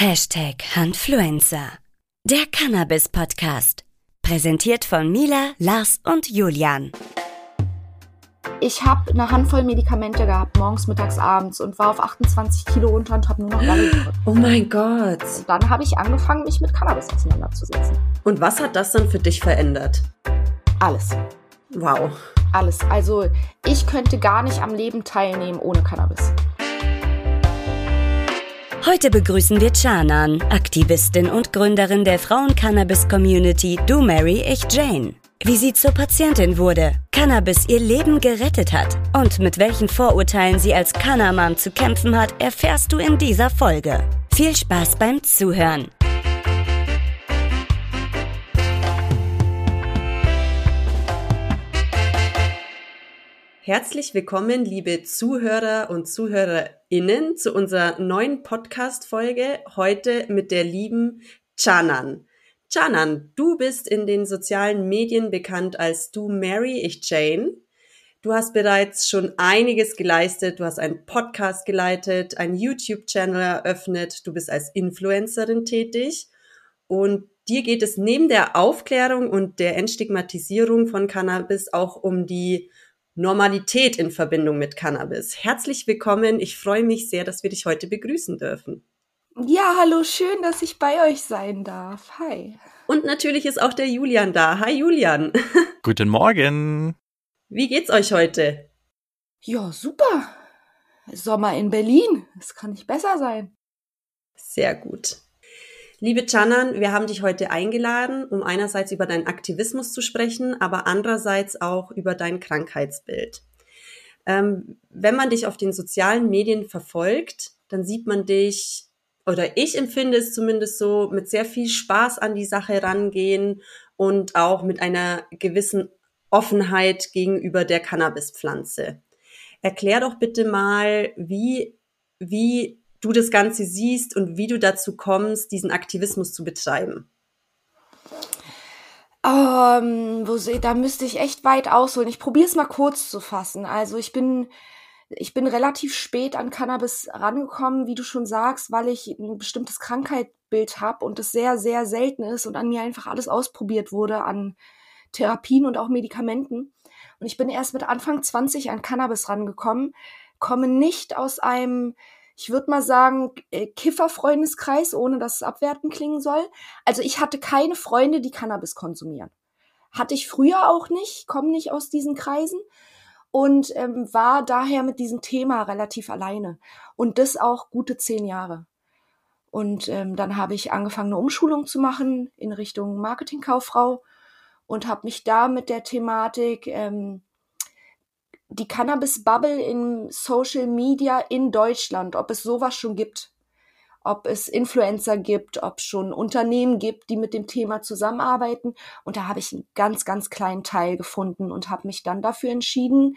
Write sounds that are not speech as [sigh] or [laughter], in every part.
Hashtag Handfluencer. Der Cannabis-Podcast. Präsentiert von Mila, Lars und Julian. Ich habe eine Handvoll Medikamente gehabt, morgens, mittags, abends und war auf 28 Kilo runter und habe nur noch Galle [gasps] Oh mein Gott. Und dann habe ich angefangen, mich mit Cannabis auseinanderzusetzen. Und was hat das dann für dich verändert? Alles. Wow. Alles. Also ich könnte gar nicht am Leben teilnehmen ohne Cannabis. Heute begrüßen wir Chanan, Aktivistin und Gründerin der Frauen-Cannabis-Community Do Mary Ich Jane. Wie sie zur Patientin wurde, Cannabis ihr Leben gerettet hat und mit welchen Vorurteilen sie als Cannamam zu kämpfen hat, erfährst du in dieser Folge. Viel Spaß beim Zuhören. Herzlich willkommen, liebe Zuhörer und Zuhörerinnen, zu unserer neuen Podcast-Folge. Heute mit der lieben Chanan. Chanan, du bist in den sozialen Medien bekannt als Du Mary Ich Jane. Du hast bereits schon einiges geleistet. Du hast einen Podcast geleitet, einen YouTube-Channel eröffnet. Du bist als Influencerin tätig. Und dir geht es neben der Aufklärung und der Entstigmatisierung von Cannabis auch um die Normalität in Verbindung mit Cannabis. Herzlich willkommen. Ich freue mich sehr, dass wir dich heute begrüßen dürfen. Ja, hallo, schön, dass ich bei euch sein darf. Hi. Und natürlich ist auch der Julian da. Hi Julian. [laughs] Guten Morgen. Wie geht's euch heute? Ja, super. Sommer in Berlin. Es kann nicht besser sein. Sehr gut. Liebe Canan, wir haben dich heute eingeladen, um einerseits über deinen Aktivismus zu sprechen, aber andererseits auch über dein Krankheitsbild. Ähm, wenn man dich auf den sozialen Medien verfolgt, dann sieht man dich, oder ich empfinde es zumindest so, mit sehr viel Spaß an die Sache rangehen und auch mit einer gewissen Offenheit gegenüber der Cannabispflanze. Erklär doch bitte mal, wie, wie du das Ganze siehst und wie du dazu kommst, diesen Aktivismus zu betreiben. Um, wo, da müsste ich echt weit ausholen. Ich probiere es mal kurz zu fassen. Also ich bin, ich bin relativ spät an Cannabis rangekommen, wie du schon sagst, weil ich ein bestimmtes Krankheitsbild habe und es sehr, sehr selten ist und an mir einfach alles ausprobiert wurde an Therapien und auch Medikamenten. Und ich bin erst mit Anfang 20 an Cannabis rangekommen, komme nicht aus einem ich würde mal sagen, äh, Kifferfreundeskreis, ohne dass es abwertend klingen soll. Also ich hatte keine Freunde, die Cannabis konsumieren. Hatte ich früher auch nicht, komme nicht aus diesen Kreisen und ähm, war daher mit diesem Thema relativ alleine. Und das auch gute zehn Jahre. Und ähm, dann habe ich angefangen, eine Umschulung zu machen in Richtung Marketingkauffrau und habe mich da mit der Thematik ähm, die Cannabis-Bubble in Social Media in Deutschland, ob es sowas schon gibt, ob es Influencer gibt, ob es schon Unternehmen gibt, die mit dem Thema zusammenarbeiten. Und da habe ich einen ganz, ganz kleinen Teil gefunden und habe mich dann dafür entschieden,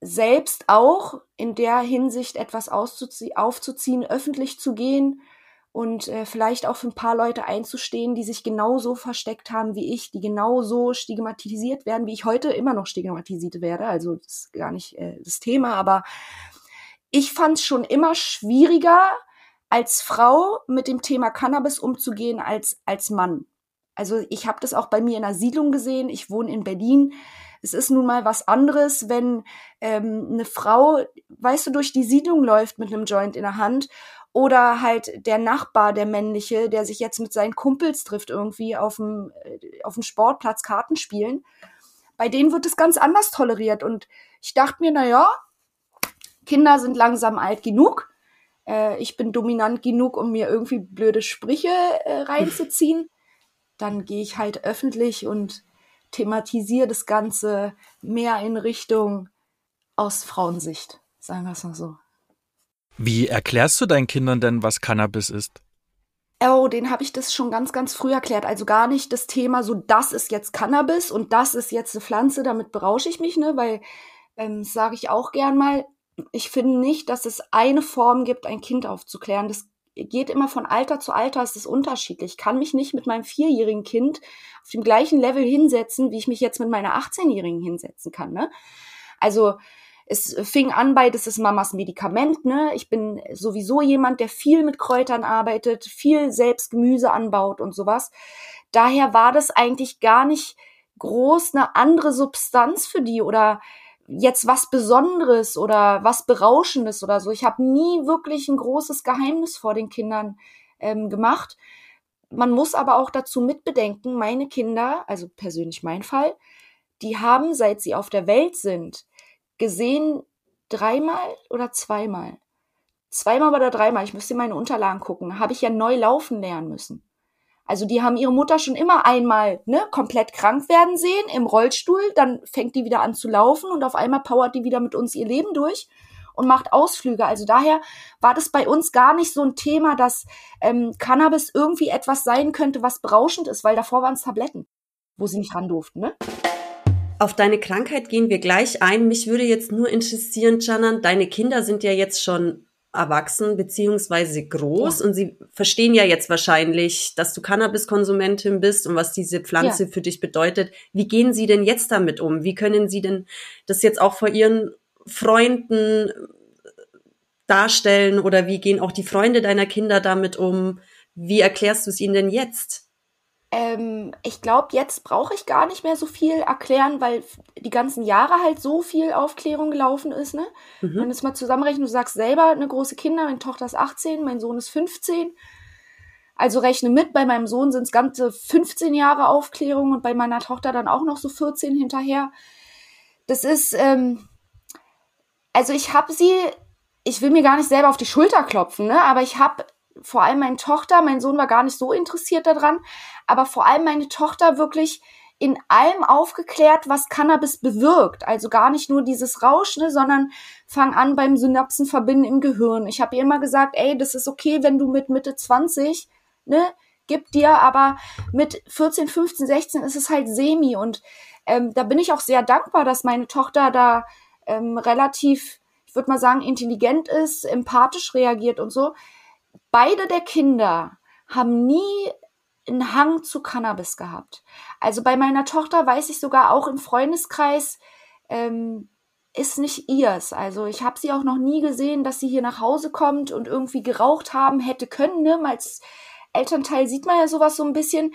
selbst auch in der Hinsicht etwas aufzuziehen, öffentlich zu gehen und äh, vielleicht auch für ein paar Leute einzustehen, die sich genauso versteckt haben wie ich, die genauso stigmatisiert werden, wie ich heute immer noch stigmatisiert werde. Also das ist gar nicht äh, das Thema, aber ich fand es schon immer schwieriger, als Frau mit dem Thema Cannabis umzugehen als als Mann. Also ich habe das auch bei mir in der Siedlung gesehen. Ich wohne in Berlin. Es ist nun mal was anderes, wenn ähm, eine Frau, weißt du, durch die Siedlung läuft mit einem Joint in der Hand oder halt der Nachbar, der männliche, der sich jetzt mit seinen Kumpels trifft irgendwie auf dem, äh, auf dem Sportplatz Karten spielen. Bei denen wird es ganz anders toleriert. Und ich dachte mir, na ja, Kinder sind langsam alt genug. Äh, ich bin dominant genug, um mir irgendwie blöde Sprüche äh, reinzuziehen. Dann gehe ich halt öffentlich und thematisiere das Ganze mehr in Richtung aus Frauensicht. Sagen wir es mal so. Wie erklärst du deinen Kindern denn, was Cannabis ist? Oh, den habe ich das schon ganz, ganz früh erklärt. Also gar nicht das Thema, so das ist jetzt Cannabis und das ist jetzt eine Pflanze, damit berausche ich mich, ne? Weil, ähm, sage ich auch gern mal, ich finde nicht, dass es eine Form gibt, ein Kind aufzuklären. Das geht immer von Alter zu Alter, es ist unterschiedlich. Ich kann mich nicht mit meinem vierjährigen Kind auf dem gleichen Level hinsetzen, wie ich mich jetzt mit meiner 18-Jährigen hinsetzen kann. Ne? Also Es fing an bei, das ist Mamas Medikament, ne? Ich bin sowieso jemand, der viel mit Kräutern arbeitet, viel selbst Gemüse anbaut und sowas. Daher war das eigentlich gar nicht groß eine andere Substanz für die oder jetzt was Besonderes oder was Berauschendes oder so. Ich habe nie wirklich ein großes Geheimnis vor den Kindern ähm, gemacht. Man muss aber auch dazu mitbedenken, meine Kinder, also persönlich mein Fall, die haben, seit sie auf der Welt sind, gesehen dreimal oder zweimal. Zweimal oder dreimal, ich müsste meine Unterlagen gucken, habe ich ja neu laufen lernen müssen. Also die haben ihre Mutter schon immer einmal ne, komplett krank werden sehen im Rollstuhl, dann fängt die wieder an zu laufen und auf einmal powert die wieder mit uns ihr Leben durch und macht Ausflüge. Also daher war das bei uns gar nicht so ein Thema, dass ähm, Cannabis irgendwie etwas sein könnte, was berauschend ist, weil davor waren es Tabletten, wo sie nicht ran durften. Ne? Auf deine Krankheit gehen wir gleich ein. Mich würde jetzt nur interessieren, Janan, deine Kinder sind ja jetzt schon erwachsen beziehungsweise groß ja. und sie verstehen ja jetzt wahrscheinlich, dass du Cannabiskonsumentin bist und was diese Pflanze ja. für dich bedeutet. Wie gehen sie denn jetzt damit um? Wie können sie denn das jetzt auch vor ihren Freunden darstellen oder wie gehen auch die Freunde deiner Kinder damit um? Wie erklärst du es ihnen denn jetzt? Ähm, ich glaube, jetzt brauche ich gar nicht mehr so viel erklären, weil die ganzen Jahre halt so viel Aufklärung gelaufen ist. Ne? Mhm. Wenn du es mal zusammenrechnen, du sagst selber, eine große Kinder, meine Tochter ist 18, mein Sohn ist 15. Also rechne mit, bei meinem Sohn sind es ganze 15 Jahre Aufklärung und bei meiner Tochter dann auch noch so 14 hinterher. Das ist, ähm, also ich habe sie, ich will mir gar nicht selber auf die Schulter klopfen, ne? aber ich habe vor allem meine Tochter, mein Sohn war gar nicht so interessiert daran, aber vor allem meine Tochter wirklich in allem aufgeklärt, was Cannabis bewirkt. Also gar nicht nur dieses Rauschen, ne, sondern fang an beim Synapsenverbinden im Gehirn. Ich habe ihr immer gesagt, ey, das ist okay, wenn du mit Mitte 20, ne, gib dir, aber mit 14, 15, 16 ist es halt semi. Und ähm, da bin ich auch sehr dankbar, dass meine Tochter da ähm, relativ, ich würde mal sagen, intelligent ist, empathisch reagiert und so beide der Kinder haben nie einen Hang zu Cannabis gehabt. Also bei meiner Tochter weiß ich sogar auch im Freundeskreis ähm, ist nicht ihrs. Also ich habe sie auch noch nie gesehen, dass sie hier nach Hause kommt und irgendwie geraucht haben hätte können. Ne? Als Elternteil sieht man ja sowas so ein bisschen.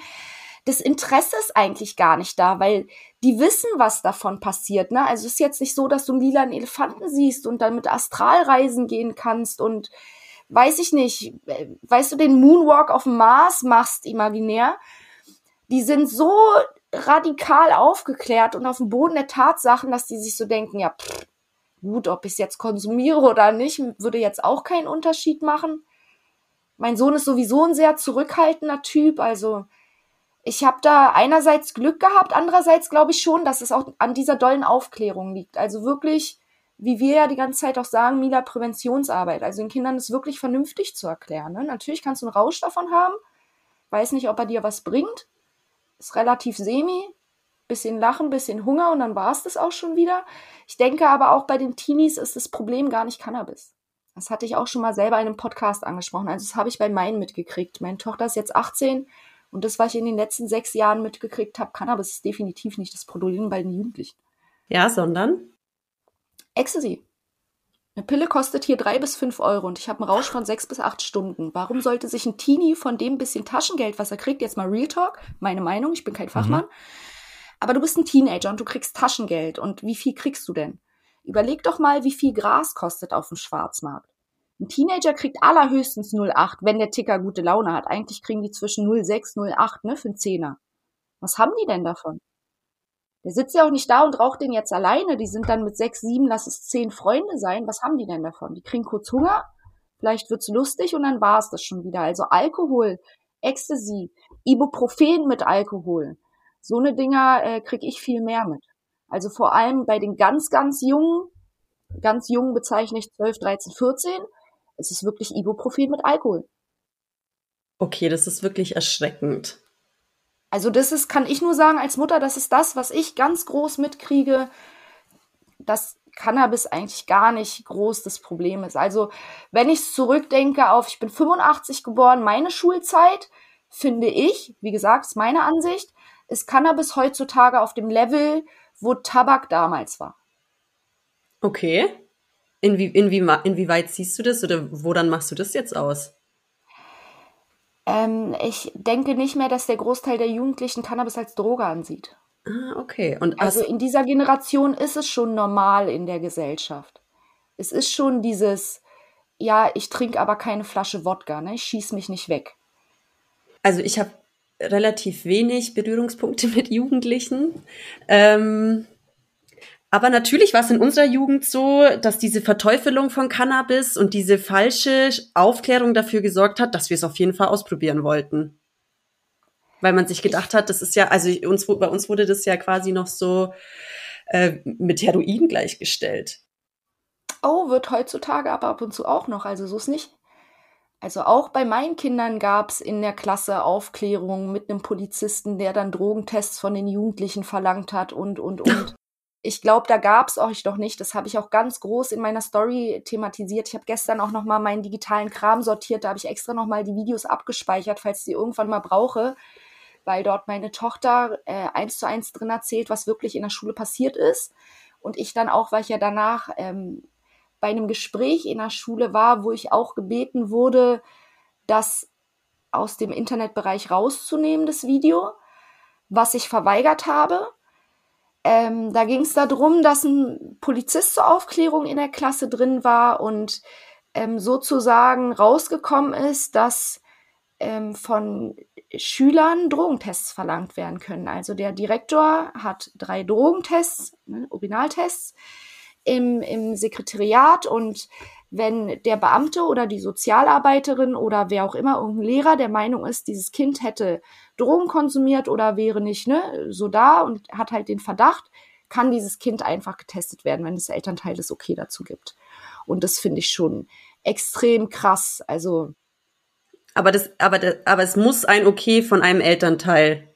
Das Interesse ist eigentlich gar nicht da, weil die wissen, was davon passiert. Ne? Also es ist jetzt nicht so, dass du einen lilanen Elefanten siehst und dann mit Astralreisen gehen kannst und weiß ich nicht, weißt du, den Moonwalk auf dem Mars machst imaginär, die sind so radikal aufgeklärt und auf dem Boden der Tatsachen, dass die sich so denken, ja, pff, gut, ob ich es jetzt konsumiere oder nicht, würde jetzt auch keinen Unterschied machen. Mein Sohn ist sowieso ein sehr zurückhaltender Typ, also ich habe da einerseits Glück gehabt, andererseits glaube ich schon, dass es auch an dieser dollen Aufklärung liegt. Also wirklich wie wir ja die ganze Zeit auch sagen, Mila, Präventionsarbeit. Also den Kindern ist wirklich vernünftig zu erklären. Ne? Natürlich kannst du einen Rausch davon haben, weiß nicht, ob er dir was bringt, ist relativ semi, bisschen Lachen, bisschen Hunger und dann war es das auch schon wieder. Ich denke aber auch bei den Teenies ist das Problem gar nicht Cannabis. Das hatte ich auch schon mal selber in einem Podcast angesprochen. Also das habe ich bei meinen mitgekriegt. Meine Tochter ist jetzt 18 und das, was ich in den letzten sechs Jahren mitgekriegt habe, Cannabis ist definitiv nicht das Problem bei den Jugendlichen. Ja, sondern? Ecstasy. Eine Pille kostet hier drei bis fünf Euro und ich habe einen Rausch von sechs bis acht Stunden. Warum sollte sich ein Teenie von dem bisschen Taschengeld, was er kriegt, jetzt mal Real Talk, meine Meinung, ich bin kein Fachmann, mhm. aber du bist ein Teenager und du kriegst Taschengeld und wie viel kriegst du denn? Überleg doch mal, wie viel Gras kostet auf dem Schwarzmarkt. Ein Teenager kriegt allerhöchstens 0,8, wenn der Ticker gute Laune hat. Eigentlich kriegen die zwischen 0,6, 0,8, ne, für einen Zehner. Was haben die denn davon? Der sitzt ja auch nicht da und raucht den jetzt alleine. Die sind dann mit sechs, sieben, lass es zehn Freunde sein. Was haben die denn davon? Die kriegen kurz Hunger, vielleicht wird's lustig und dann war's das schon wieder. Also Alkohol, Ecstasy, Ibuprofen mit Alkohol. So eine Dinger äh, krieg ich viel mehr mit. Also vor allem bei den ganz, ganz Jungen, ganz Jungen bezeichne ich 12, 13, 14, es ist wirklich Ibuprofen mit Alkohol. Okay, das ist wirklich erschreckend. Also das ist, kann ich nur sagen als Mutter, das ist das, was ich ganz groß mitkriege, dass Cannabis eigentlich gar nicht groß das Problem ist. Also wenn ich zurückdenke auf, ich bin 85 geboren, meine Schulzeit, finde ich, wie gesagt, ist meine Ansicht, ist Cannabis heutzutage auf dem Level, wo Tabak damals war. Okay. Inwie, inwie, inwieweit siehst du das oder woran machst du das jetzt aus? Ähm, ich denke nicht mehr, dass der Großteil der Jugendlichen Cannabis als Droge ansieht. Ah, okay. Und also in dieser Generation ist es schon normal in der Gesellschaft. Es ist schon dieses, ja, ich trinke aber keine Flasche Wodka, ne? ich schieß mich nicht weg. Also ich habe relativ wenig Berührungspunkte [laughs] mit Jugendlichen. Ähm, aber natürlich war es in unserer Jugend so, dass diese Verteufelung von Cannabis und diese falsche Aufklärung dafür gesorgt hat, dass wir es auf jeden Fall ausprobieren wollten. Weil man sich gedacht hat, das ist ja, also uns, bei uns wurde das ja quasi noch so äh, mit Heroin gleichgestellt. Oh, wird heutzutage aber ab und zu auch noch, also so ist nicht. Also auch bei meinen Kindern gab es in der Klasse Aufklärung mit einem Polizisten, der dann Drogentests von den Jugendlichen verlangt hat und, und, und. [laughs] ich glaube, da gab es euch doch nicht. Das habe ich auch ganz groß in meiner Story thematisiert. Ich habe gestern auch noch mal meinen digitalen Kram sortiert. Da habe ich extra noch mal die Videos abgespeichert, falls ich die irgendwann mal brauche, weil dort meine Tochter äh, eins zu eins drin erzählt, was wirklich in der Schule passiert ist. Und ich dann auch, weil ich ja danach ähm, bei einem Gespräch in der Schule war, wo ich auch gebeten wurde, das aus dem Internetbereich rauszunehmen, das Video, was ich verweigert habe ähm, da ging es darum, dass ein Polizist zur Aufklärung in der Klasse drin war und ähm, sozusagen rausgekommen ist, dass ähm, von Schülern Drogentests verlangt werden können. Also der Direktor hat drei Drogentests, ne, Urinaltests im, im Sekretariat und wenn der Beamte oder die Sozialarbeiterin oder wer auch immer, irgendein Lehrer der Meinung ist, dieses Kind hätte Drogen konsumiert oder wäre nicht ne, so da und hat halt den Verdacht, kann dieses Kind einfach getestet werden, wenn das Elternteil das okay dazu gibt. Und das finde ich schon extrem krass. Also. Aber das, aber das, aber es muss ein Okay von einem Elternteil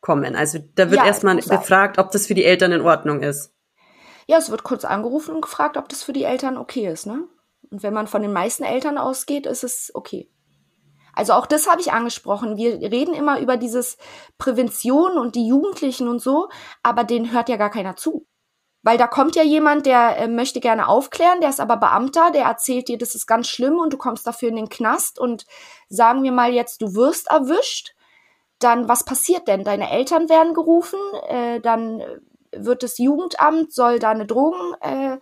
kommen. Also da wird ja, erstmal befragt, ob das für die Eltern in Ordnung ist. Ja, es wird kurz angerufen und gefragt, ob das für die Eltern okay ist, ne? Und wenn man von den meisten Eltern ausgeht, ist es okay. Also auch das habe ich angesprochen. Wir reden immer über dieses Prävention und die Jugendlichen und so, aber denen hört ja gar keiner zu. Weil da kommt ja jemand, der äh, möchte gerne aufklären, der ist aber Beamter, der erzählt dir, das ist ganz schlimm und du kommst dafür in den Knast und sagen wir mal jetzt, du wirst erwischt, dann was passiert denn? Deine Eltern werden gerufen, äh, dann wird das Jugendamt, soll da eine Drogen, äh,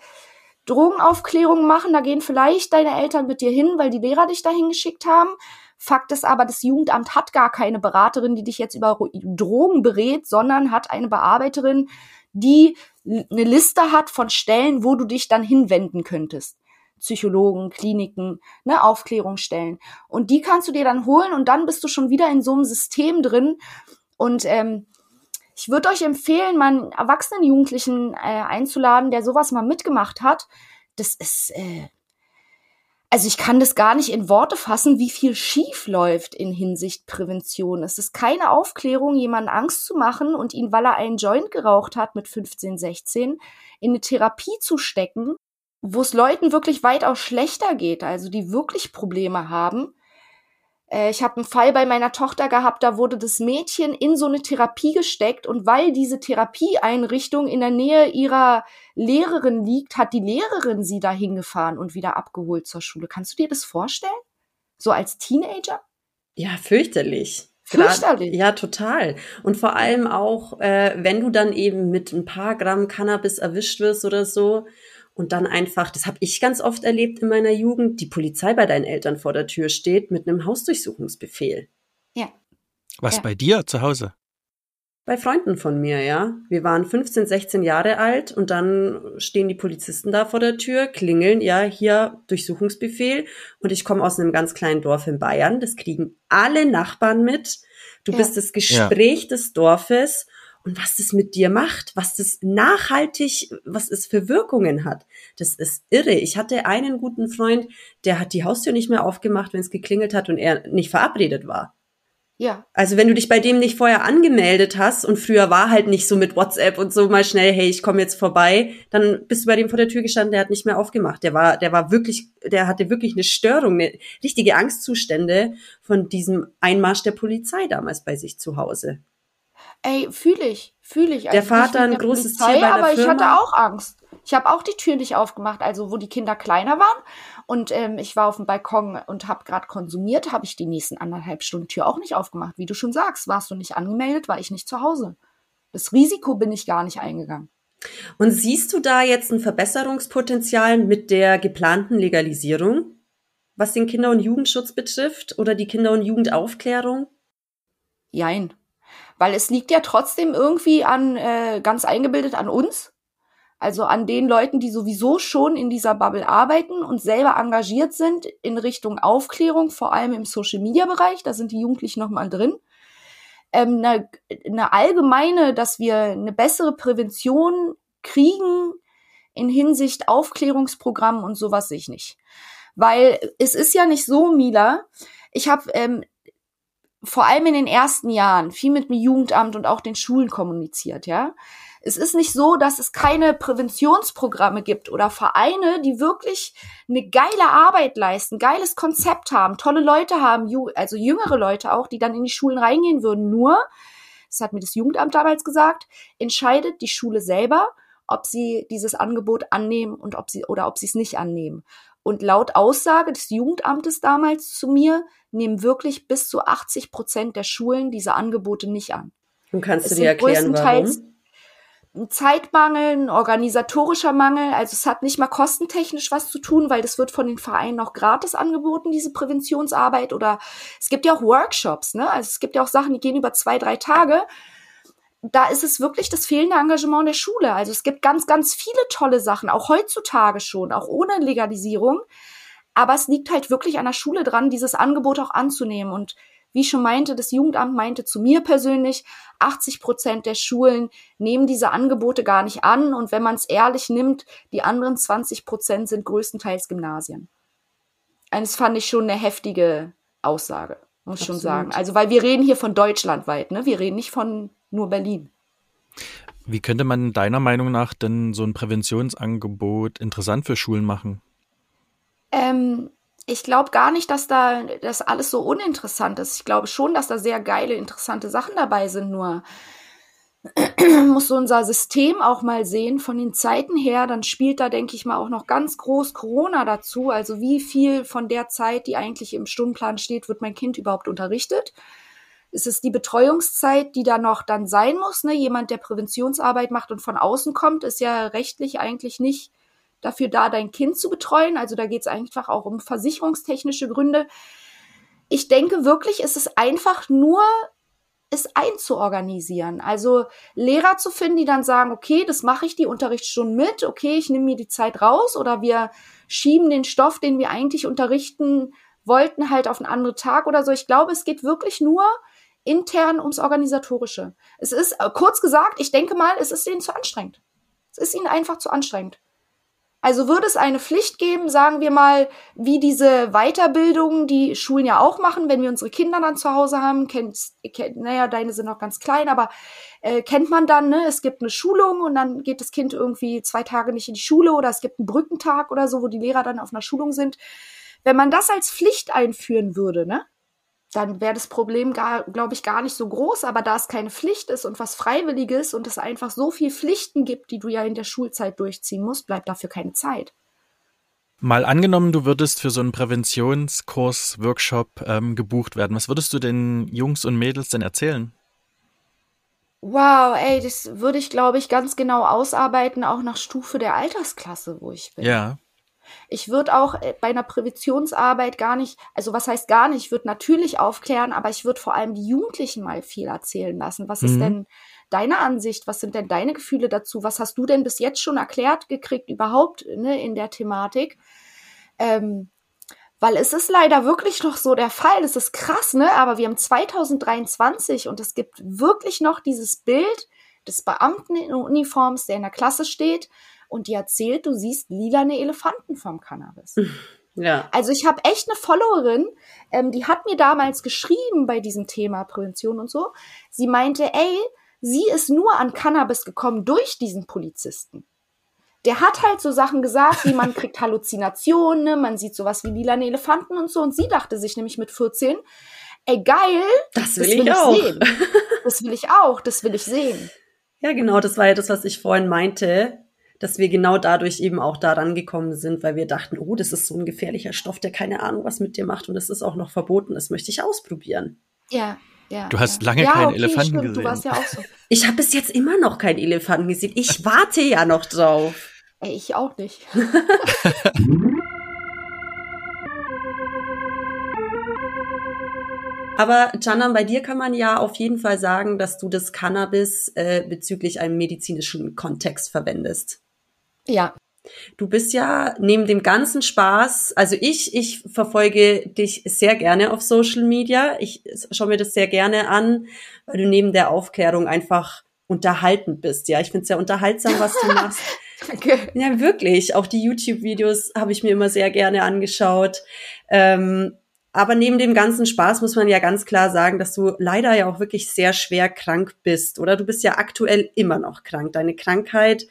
Drogenaufklärung machen, da gehen vielleicht deine Eltern mit dir hin, weil die Lehrer dich dahin geschickt haben Fakt ist aber, das Jugendamt hat gar keine Beraterin, die dich jetzt über Drogen berät, sondern hat eine Bearbeiterin, die eine Liste hat von Stellen, wo du dich dann hinwenden könntest. Psychologen, Kliniken, ne, Aufklärungsstellen. Und die kannst du dir dann holen und dann bist du schon wieder in so einem System drin. Und ähm, ich würde euch empfehlen, mal einen erwachsenen Jugendlichen äh, einzuladen, der sowas mal mitgemacht hat. Das ist äh, also ich kann das gar nicht in Worte fassen, wie viel schief läuft in Hinsicht Prävention. Es ist keine Aufklärung, jemanden Angst zu machen und ihn, weil er einen Joint geraucht hat mit 15, 16, in eine Therapie zu stecken, wo es Leuten wirklich weitaus schlechter geht, also die wirklich Probleme haben ich habe einen Fall bei meiner Tochter gehabt, da wurde das Mädchen in so eine Therapie gesteckt und weil diese Therapieeinrichtung in der Nähe ihrer Lehrerin liegt, hat die Lehrerin sie da hingefahren und wieder abgeholt zur Schule. Kannst du dir das vorstellen? So als Teenager? Ja, fürchterlich. Fürchterlich. ja, total. Und vor allem auch, äh, wenn du dann eben mit ein paar Gramm Cannabis erwischt wirst oder so, und dann einfach, das habe ich ganz oft erlebt in meiner Jugend, die Polizei bei deinen Eltern vor der Tür steht mit einem Hausdurchsuchungsbefehl. Ja. Was ja. bei dir zu Hause? Bei Freunden von mir, ja. Wir waren 15, 16 Jahre alt und dann stehen die Polizisten da vor der Tür, klingeln, ja, hier Durchsuchungsbefehl und ich komme aus einem ganz kleinen Dorf in Bayern. Das kriegen alle Nachbarn mit. Du ja. bist das Gespräch ja. des Dorfes und was das mit dir macht, was das nachhaltig, was es für Wirkungen hat. Das ist irre. Ich hatte einen guten Freund, der hat die Haustür nicht mehr aufgemacht, wenn es geklingelt hat und er nicht verabredet war. Ja. Also wenn du dich bei dem nicht vorher angemeldet hast und früher war halt nicht so mit WhatsApp und so mal schnell, hey, ich komme jetzt vorbei, dann bist du bei dem vor der Tür gestanden, der hat nicht mehr aufgemacht. Der war, der war wirklich, der hatte wirklich eine Störung, eine richtige Angstzustände von diesem Einmarsch der Polizei damals bei sich zu Hause. Ey, fühle ich, fühle ich. Also der Vater ein großes Polizei, Tier bei der aber Firma. ich hatte auch Angst. Ich habe auch die Tür nicht aufgemacht, also wo die Kinder kleiner waren und ähm, ich war auf dem Balkon und habe gerade konsumiert, habe ich die nächsten anderthalb Stunden Tür auch nicht aufgemacht. Wie du schon sagst, warst du nicht angemeldet, war ich nicht zu Hause. Das Risiko bin ich gar nicht eingegangen. Und siehst du da jetzt ein Verbesserungspotenzial mit der geplanten Legalisierung, was den Kinder- und Jugendschutz betrifft oder die Kinder- und Jugendaufklärung? Jein. Weil es liegt ja trotzdem irgendwie an, äh, ganz eingebildet an uns, also an den Leuten, die sowieso schon in dieser Bubble arbeiten und selber engagiert sind in Richtung Aufklärung, vor allem im Social-Media-Bereich, da sind die Jugendlichen nochmal drin. Ähm, eine, eine allgemeine, dass wir eine bessere Prävention kriegen in Hinsicht Aufklärungsprogramm und sowas sehe ich nicht. Weil es ist ja nicht so, Mila, ich habe ähm, vor allem in den ersten Jahren viel mit dem Jugendamt und auch den Schulen kommuniziert, ja. Es ist nicht so, dass es keine Präventionsprogramme gibt oder Vereine, die wirklich eine geile Arbeit leisten, geiles Konzept haben, tolle Leute haben, also jüngere Leute auch, die dann in die Schulen reingehen würden. Nur, das hat mir das Jugendamt damals gesagt, entscheidet die Schule selber, ob sie dieses Angebot annehmen und ob sie oder ob sie es nicht annehmen. Und laut Aussage des Jugendamtes damals zu mir nehmen wirklich bis zu 80 Prozent der Schulen diese Angebote nicht an. Und kannst du dir erklären, warum? ein Zeitmangel, ein organisatorischer Mangel. Also es hat nicht mal kostentechnisch was zu tun, weil das wird von den Vereinen auch gratis angeboten, diese Präventionsarbeit. Oder es gibt ja auch Workshops, ne? Also es gibt ja auch Sachen, die gehen über zwei, drei Tage. Da ist es wirklich das fehlende Engagement der Schule. Also es gibt ganz, ganz viele tolle Sachen, auch heutzutage schon, auch ohne Legalisierung. Aber es liegt halt wirklich an der Schule dran, dieses Angebot auch anzunehmen. Und wie ich schon meinte, das Jugendamt meinte zu mir persönlich, 80 Prozent der Schulen nehmen diese Angebote gar nicht an. Und wenn man es ehrlich nimmt, die anderen 20 Prozent sind größtenteils Gymnasien. Und das fand ich schon eine heftige Aussage, muss ich schon sagen. Also, weil wir reden hier von deutschlandweit, ne? Wir reden nicht von nur Berlin. Wie könnte man deiner Meinung nach denn so ein Präventionsangebot interessant für Schulen machen? Ähm, ich glaube gar nicht, dass da das alles so uninteressant ist. Ich glaube schon, dass da sehr geile, interessante Sachen dabei sind. Nur [clears throat] muss so unser System auch mal sehen von den Zeiten her. Dann spielt da, denke ich mal, auch noch ganz groß Corona dazu. Also wie viel von der Zeit, die eigentlich im Stundenplan steht, wird mein Kind überhaupt unterrichtet? Ist es die Betreuungszeit, die da noch dann sein muss? Ne? Jemand, der Präventionsarbeit macht und von außen kommt, ist ja rechtlich eigentlich nicht dafür da, dein Kind zu betreuen. Also da geht es einfach auch um versicherungstechnische Gründe. Ich denke wirklich, es ist einfach nur es einzuorganisieren. Also Lehrer zu finden, die dann sagen, okay, das mache ich die Unterrichtsstunden mit, okay, ich nehme mir die Zeit raus oder wir schieben den Stoff, den wir eigentlich unterrichten wollten, halt auf einen anderen Tag oder so. Ich glaube, es geht wirklich nur intern ums Organisatorische. Es ist, äh, kurz gesagt, ich denke mal, es ist ihnen zu anstrengend. Es ist ihnen einfach zu anstrengend. Also würde es eine Pflicht geben, sagen wir mal, wie diese Weiterbildung, die Schulen ja auch machen, wenn wir unsere Kinder dann zu Hause haben, kennt, kennt naja, deine sind noch ganz klein, aber äh, kennt man dann, ne, es gibt eine Schulung und dann geht das Kind irgendwie zwei Tage nicht in die Schule oder es gibt einen Brückentag oder so, wo die Lehrer dann auf einer Schulung sind. Wenn man das als Pflicht einführen würde, ne, dann wäre das Problem, glaube ich, gar nicht so groß. Aber da es keine Pflicht ist und was Freiwilliges und es einfach so viel Pflichten gibt, die du ja in der Schulzeit durchziehen musst, bleibt dafür keine Zeit. Mal angenommen, du würdest für so einen Präventionskurs, Workshop ähm, gebucht werden. Was würdest du den Jungs und Mädels denn erzählen? Wow, ey, das würde ich, glaube ich, ganz genau ausarbeiten, auch nach Stufe der Altersklasse, wo ich bin. Ja. Ich würde auch äh, bei einer Präventionsarbeit gar nicht, also was heißt gar nicht, ich würde natürlich aufklären, aber ich würde vor allem die Jugendlichen mal viel erzählen lassen. Was mhm. ist denn deine Ansicht? Was sind denn deine Gefühle dazu? Was hast du denn bis jetzt schon erklärt gekriegt überhaupt ne, in der Thematik? Ähm, weil es ist leider wirklich noch so der Fall. Es ist krass, ne? Aber wir haben 2023 und es gibt wirklich noch dieses Bild des Beamten in Uniforms, der in der Klasse steht und die erzählt, du siehst lilane Elefanten vom Cannabis. Ja. Also ich habe echt eine Followerin, ähm, die hat mir damals geschrieben bei diesem Thema Prävention und so. Sie meinte, ey, sie ist nur an Cannabis gekommen durch diesen Polizisten. Der hat halt so Sachen gesagt, wie man kriegt [laughs] Halluzinationen, ne, man sieht sowas wie lilane Elefanten und so. Und sie dachte sich nämlich mit 14, ey geil, das will, das will ich, ich, auch. Sehen. Das will ich auch, das will ich sehen. Ja, genau, das war ja das, was ich vorhin meinte dass wir genau dadurch eben auch daran gekommen sind, weil wir dachten, oh, das ist so ein gefährlicher Stoff, der keine Ahnung, was mit dir macht und das ist auch noch verboten, das möchte ich ausprobieren. Ja, ja. Du hast ja. lange ja, keinen okay, Elefanten stimmt, gesehen. Du warst ja auch so. [laughs] Ich habe bis jetzt immer noch keinen Elefanten gesehen. Ich warte ja noch drauf. Ey, ich auch nicht. [laughs] Aber Canan, bei dir kann man ja auf jeden Fall sagen, dass du das Cannabis äh, bezüglich einem medizinischen Kontext verwendest. Ja. Du bist ja neben dem ganzen Spaß, also ich, ich verfolge dich sehr gerne auf Social Media. Ich schaue mir das sehr gerne an, weil du neben der Aufklärung einfach unterhaltend bist. Ja, ich finde es sehr unterhaltsam, was du machst. [laughs] Danke. Ja, wirklich. Auch die YouTube-Videos habe ich mir immer sehr gerne angeschaut. Ähm, aber neben dem ganzen Spaß muss man ja ganz klar sagen, dass du leider ja auch wirklich sehr schwer krank bist, oder? Du bist ja aktuell immer noch krank. Deine Krankheit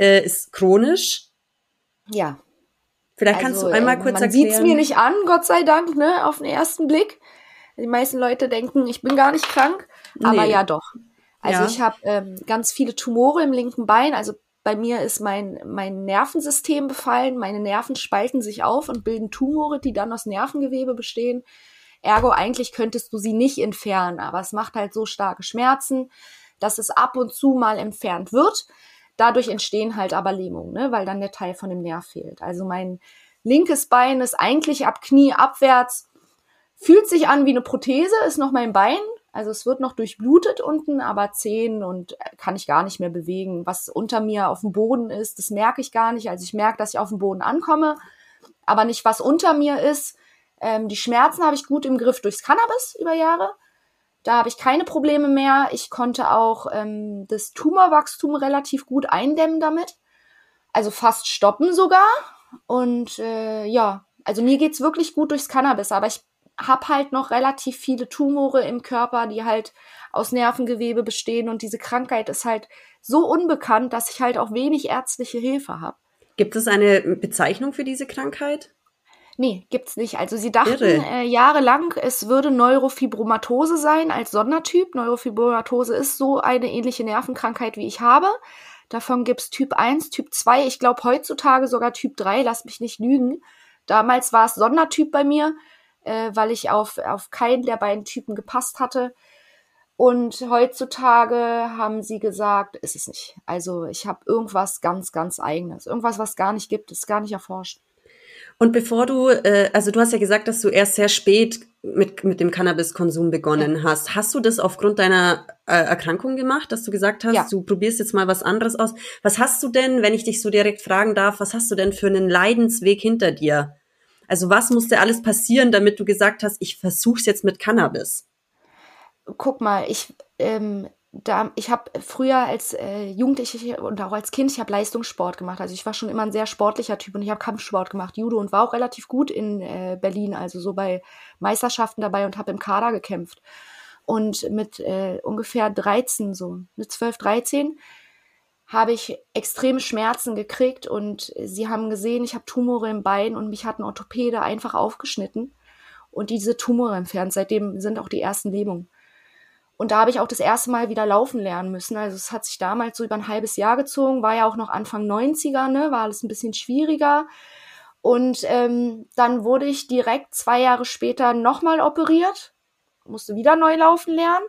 äh, ist chronisch. Ja. Vielleicht kannst du einmal äh, kurz man erklären. sieht's mir nicht an, Gott sei Dank, ne, auf den ersten Blick. Die meisten Leute denken, ich bin gar nicht krank, aber Nee. ja doch. Also Ja. ich habe ähm, ganz viele Tumore im linken Bein. Also bei mir ist mein, mein Nervensystem befallen. Meine Nerven spalten sich auf und bilden Tumore, die dann aus Nervengewebe bestehen. Ergo, eigentlich könntest du sie nicht entfernen, aber es macht halt so starke Schmerzen, dass es ab und zu mal entfernt wird. Dadurch entstehen halt aber Lähmungen, ne? weil dann der Teil von dem Nerv fehlt. Also mein linkes Bein ist eigentlich ab Knie abwärts, fühlt sich an wie eine Prothese, ist noch mein Bein. Also es wird noch durchblutet unten, aber Zehen und kann ich gar nicht mehr bewegen. Was unter mir auf dem Boden ist, das merke ich gar nicht. Also ich merke, dass ich auf dem Boden ankomme, aber nicht, was unter mir ist. Ähm, die Schmerzen habe ich gut im Griff durchs Cannabis über Jahre. Da habe ich keine Probleme mehr. Ich konnte auch ähm, das Tumorwachstum relativ gut eindämmen damit. Also fast stoppen sogar. Und äh, ja, also mir geht's wirklich gut durchs Cannabis, aber ich habe halt noch relativ viele Tumore im Körper, die halt aus Nervengewebe bestehen. Und diese Krankheit ist halt so unbekannt, dass ich halt auch wenig ärztliche Hilfe habe. Gibt es eine Bezeichnung für diese Krankheit? Nee, gibt's nicht. Also sie dachten äh, jahrelang, es würde Neurofibromatose sein als Sondertyp. Neurofibromatose ist so eine ähnliche Nervenkrankheit, wie ich habe. Davon gibt's Typ 1, Typ 2, ich glaube heutzutage sogar Typ 3, lass mich nicht lügen. Damals war es Sondertyp bei mir, äh, weil ich auf, auf keinen der beiden Typen gepasst hatte. Und heutzutage haben sie gesagt, ist es nicht. Also ich habe irgendwas ganz, ganz eigenes. Irgendwas, was gar nicht gibt, ist gar nicht erforscht. Und bevor du, äh, also du hast ja gesagt, dass du erst sehr spät mit, mit dem Cannabiskonsum begonnen hast. Hast du das aufgrund deiner äh, Erkrankung gemacht, dass du gesagt hast, Ja. du probierst jetzt mal was anderes aus? Was hast du denn, wenn ich dich so direkt fragen darf, was hast du denn für einen Leidensweg hinter dir? Also was musste alles passieren, damit du gesagt hast, ich versuch's jetzt mit Cannabis? guck mal, ich, ähm, da, ich habe früher als äh, Jugendliche und auch als Kind, ich habe Leistungssport gemacht. Also ich war schon immer ein sehr sportlicher Typ und ich habe Kampfsport gemacht, Judo und war auch relativ gut in äh, Berlin, also so bei Meisterschaften dabei und habe im Kader gekämpft. Und mit äh, ungefähr 13, so mit 12, 13, habe ich extreme Schmerzen gekriegt und sie haben gesehen, ich habe Tumore im Bein und mich hat ein Orthopäde einfach aufgeschnitten und diese Tumore entfernt. Seitdem sind auch die ersten Lähmungen. Und da habe ich auch das erste Mal wieder laufen lernen müssen. Also es hat sich damals so über ein halbes Jahr gezogen, war ja auch noch Anfang 90er, ne, war alles ein bisschen schwieriger. Und ähm, dann wurde ich direkt zwei Jahre später nochmal operiert, musste wieder neu laufen lernen.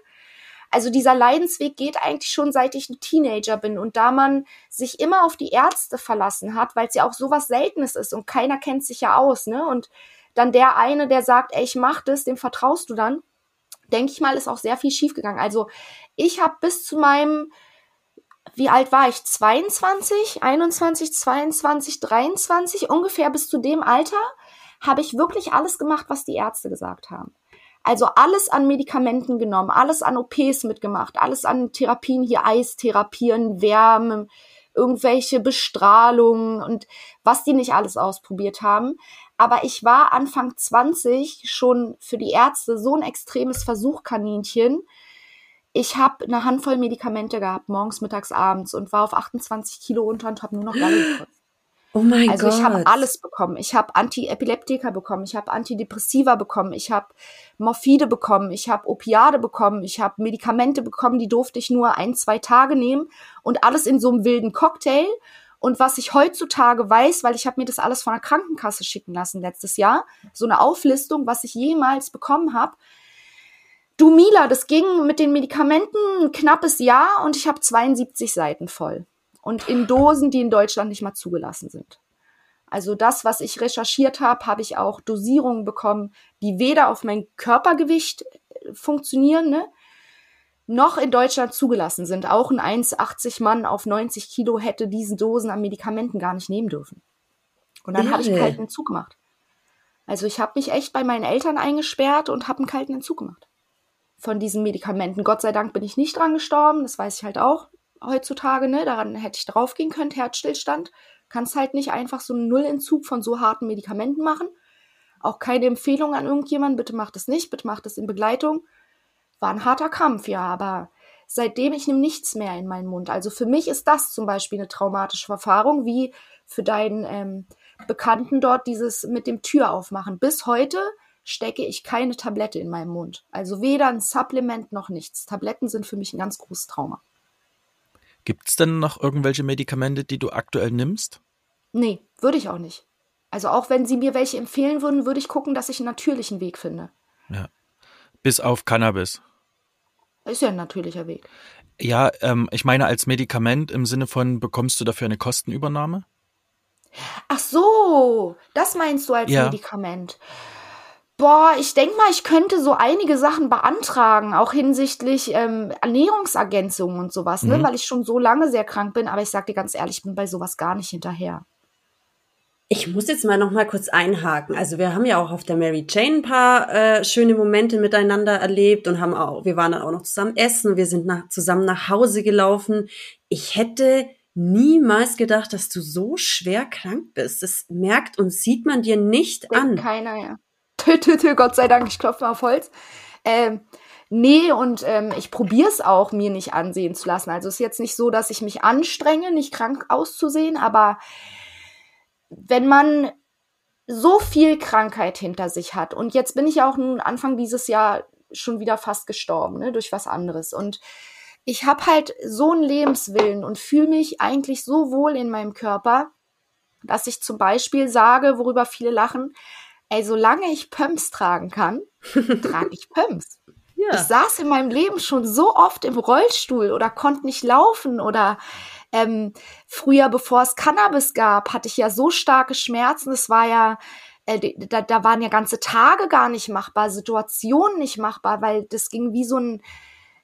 Also dieser Leidensweg geht eigentlich schon seit ich ein Teenager bin. Und da man sich immer auf die Ärzte verlassen hat, weil es ja auch sowas Seltenes ist und keiner kennt sich ja aus, ne? Und dann der eine, der sagt, ey, ich mach das, dem vertraust du dann denke ich mal, ist auch sehr viel schiefgegangen. Also ich habe bis zu meinem, wie alt war ich? 22, 21, 22, 23, ungefähr bis zu dem Alter habe ich wirklich alles gemacht, was die Ärzte gesagt haben. Also alles an Medikamenten genommen, alles an OPs mitgemacht, alles an Therapien, hier Eistherapien, Wärme, irgendwelche Bestrahlungen und was die nicht alles ausprobiert haben. Aber ich war Anfang 20 schon für die Ärzte so ein extremes Versuchkaninchen. Ich habe eine Handvoll Medikamente gehabt, morgens, mittags, abends und war auf 28 Kilo runter und habe nur noch Galle gekotzt. Oh mein Also Gott. ich habe alles bekommen. Ich habe Antiepileptika bekommen, ich habe Antidepressiva bekommen, ich habe Morphide bekommen, ich habe Opiate bekommen, ich habe Medikamente bekommen, die durfte ich nur ein, zwei Tage nehmen und alles in so einem wilden Cocktail. Und was ich heutzutage weiß, weil ich habe mir das alles von der Krankenkasse schicken lassen letztes Jahr, so eine Auflistung, was ich jemals bekommen habe. Du Mila, das ging mit den Medikamenten ein knappes Jahr und ich habe 72 Seiten voll. Und in Dosen, die in Deutschland nicht mal zugelassen sind. Also das, was ich recherchiert habe, habe ich auch Dosierungen bekommen, die weder auf mein Körpergewicht äh, funktionieren, ne, noch in Deutschland zugelassen sind. Auch ein 1,80 Mann auf 90 Kilo hätte diesen Dosen an Medikamenten gar nicht nehmen dürfen. Und dann habe ich einen kalten Entzug gemacht. Also ich habe mich echt bei meinen Eltern eingesperrt und habe einen kalten Entzug gemacht von diesen Medikamenten. Gott sei Dank bin ich nicht dran gestorben, das weiß ich halt auch heutzutage, ne? Daran hätte ich draufgehen können, Herzstillstand. Kannst halt nicht einfach so einen Nullentzug von so harten Medikamenten machen. Auch keine Empfehlung an irgendjemanden, bitte macht es nicht, bitte macht es in Begleitung. War ein harter Kampf, ja, aber seitdem ich nehme nichts mehr in meinen Mund. Also für mich ist das zum Beispiel eine traumatische Erfahrung, wie für deinen ähm, Bekannten dort dieses mit dem Tür aufmachen. Bis heute stecke ich keine Tablette in meinem Mund. Also weder ein Supplement noch nichts. Tabletten sind für mich ein ganz großes Trauma. Gibt es denn noch irgendwelche Medikamente, die du aktuell nimmst? Nee, würde ich auch nicht. Also auch wenn sie mir welche empfehlen würden, würde ich gucken, dass ich einen natürlichen Weg finde. Ja. Bis auf Cannabis. Ist ja ein natürlicher Weg. Ja, ähm, ich meine als Medikament im Sinne von, bekommst du dafür eine Kostenübernahme? Ach so, das meinst du als ja. Medikament. Boah, ich denke mal, ich könnte so einige Sachen beantragen, auch hinsichtlich ähm, Ernährungsergänzungen und sowas, ne? Mhm. weil ich schon so lange sehr krank bin. Aber ich sag dir ganz ehrlich, ich bin bei sowas gar nicht hinterher. Ich muss jetzt mal noch mal kurz einhaken. Also wir haben ja auch auf der Mary Jane ein paar äh, schöne Momente miteinander erlebt und haben auch, wir waren dann auch noch zusammen essen, wir sind nach, zusammen nach Hause gelaufen. Ich hätte niemals gedacht, dass du so schwer krank bist. Das merkt und sieht man dir nicht an. Keiner, ja. [laughs] Tö, tö, tö, Gott sei Dank, ich klopfe mal auf Holz. Ähm, nee, und ähm, ich probiere es auch, mir nicht ansehen zu lassen. Also es ist jetzt nicht so, dass ich mich anstrenge, nicht krank auszusehen, aber wenn man so viel Krankheit hinter sich hat und jetzt bin ich ja auch nun Anfang dieses Jahr schon wieder fast gestorben, ne, durch was anderes und ich habe halt so einen Lebenswillen und fühle mich eigentlich so wohl in meinem Körper, dass ich zum Beispiel sage, worüber viele lachen, ey, solange ich Pumps tragen kann, [laughs] trage ich Pumps. Ja. Ich saß in meinem Leben schon so oft im Rollstuhl oder konnte nicht laufen oder ähm, früher, bevor es Cannabis gab, hatte ich ja so starke Schmerzen. Es war ja, äh, da, da waren ja ganze Tage gar nicht machbar, Situationen nicht machbar, weil das ging wie so ein,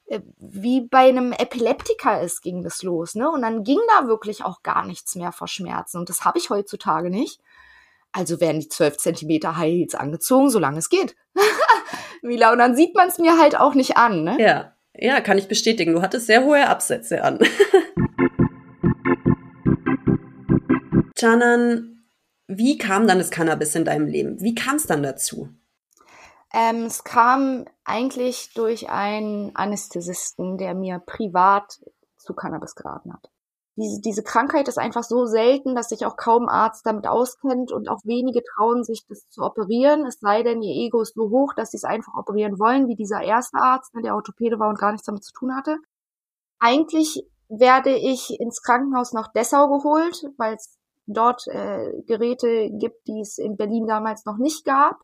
äh, wie bei einem Epileptiker ist, ging das los, ne? Und dann ging da wirklich auch gar nichts mehr vor Schmerzen. Und das habe ich heutzutage nicht. Also werden die 12 Zentimeter High Heels angezogen, solange es geht. [laughs] Mila, und dann sieht man es mir halt auch nicht an, ne? Ja, ja, kann ich bestätigen. Du hattest sehr hohe Absätze an. [laughs] Janan, wie kam dann das Cannabis in deinem Leben? Wie kam es dann dazu? Ähm, es kam eigentlich durch einen Anästhesisten, der mir privat zu Cannabis geraten hat. Diese, diese Krankheit ist einfach so selten, dass sich auch kaum Arzt damit auskennt und auch wenige trauen sich, das zu operieren. Es sei denn, ihr Ego ist so hoch, dass sie es einfach operieren wollen, wie dieser erste Arzt, ne, der Orthopäde war und gar nichts damit zu tun hatte. Eigentlich werde ich ins Krankenhaus nach Dessau geholt, weil es dort äh, Geräte gibt, die es in Berlin damals noch nicht gab.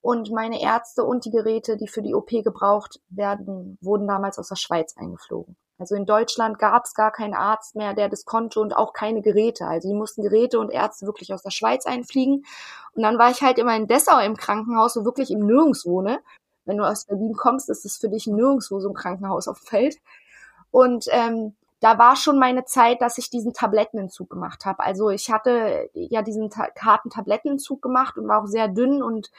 Und meine Ärzte und die Geräte, die für die OP gebraucht werden, wurden damals aus der Schweiz eingeflogen. Also in Deutschland gab es gar keinen Arzt mehr, der das konnte und auch keine Geräte. Also die mussten Geräte und Ärzte wirklich aus der Schweiz einfliegen. Und dann war ich halt immer in Dessau im Krankenhaus, wo wirklich im Nirgendwo, ne? Wenn du aus Berlin kommst, ist es für dich nirgendwo so ein Krankenhaus auf dem Feld. Und ähm, da war schon meine Zeit, dass ich diesen Tablettenentzug gemacht habe. Also ich hatte ja diesen harten Tablettenentzug gemacht und war auch sehr dünn und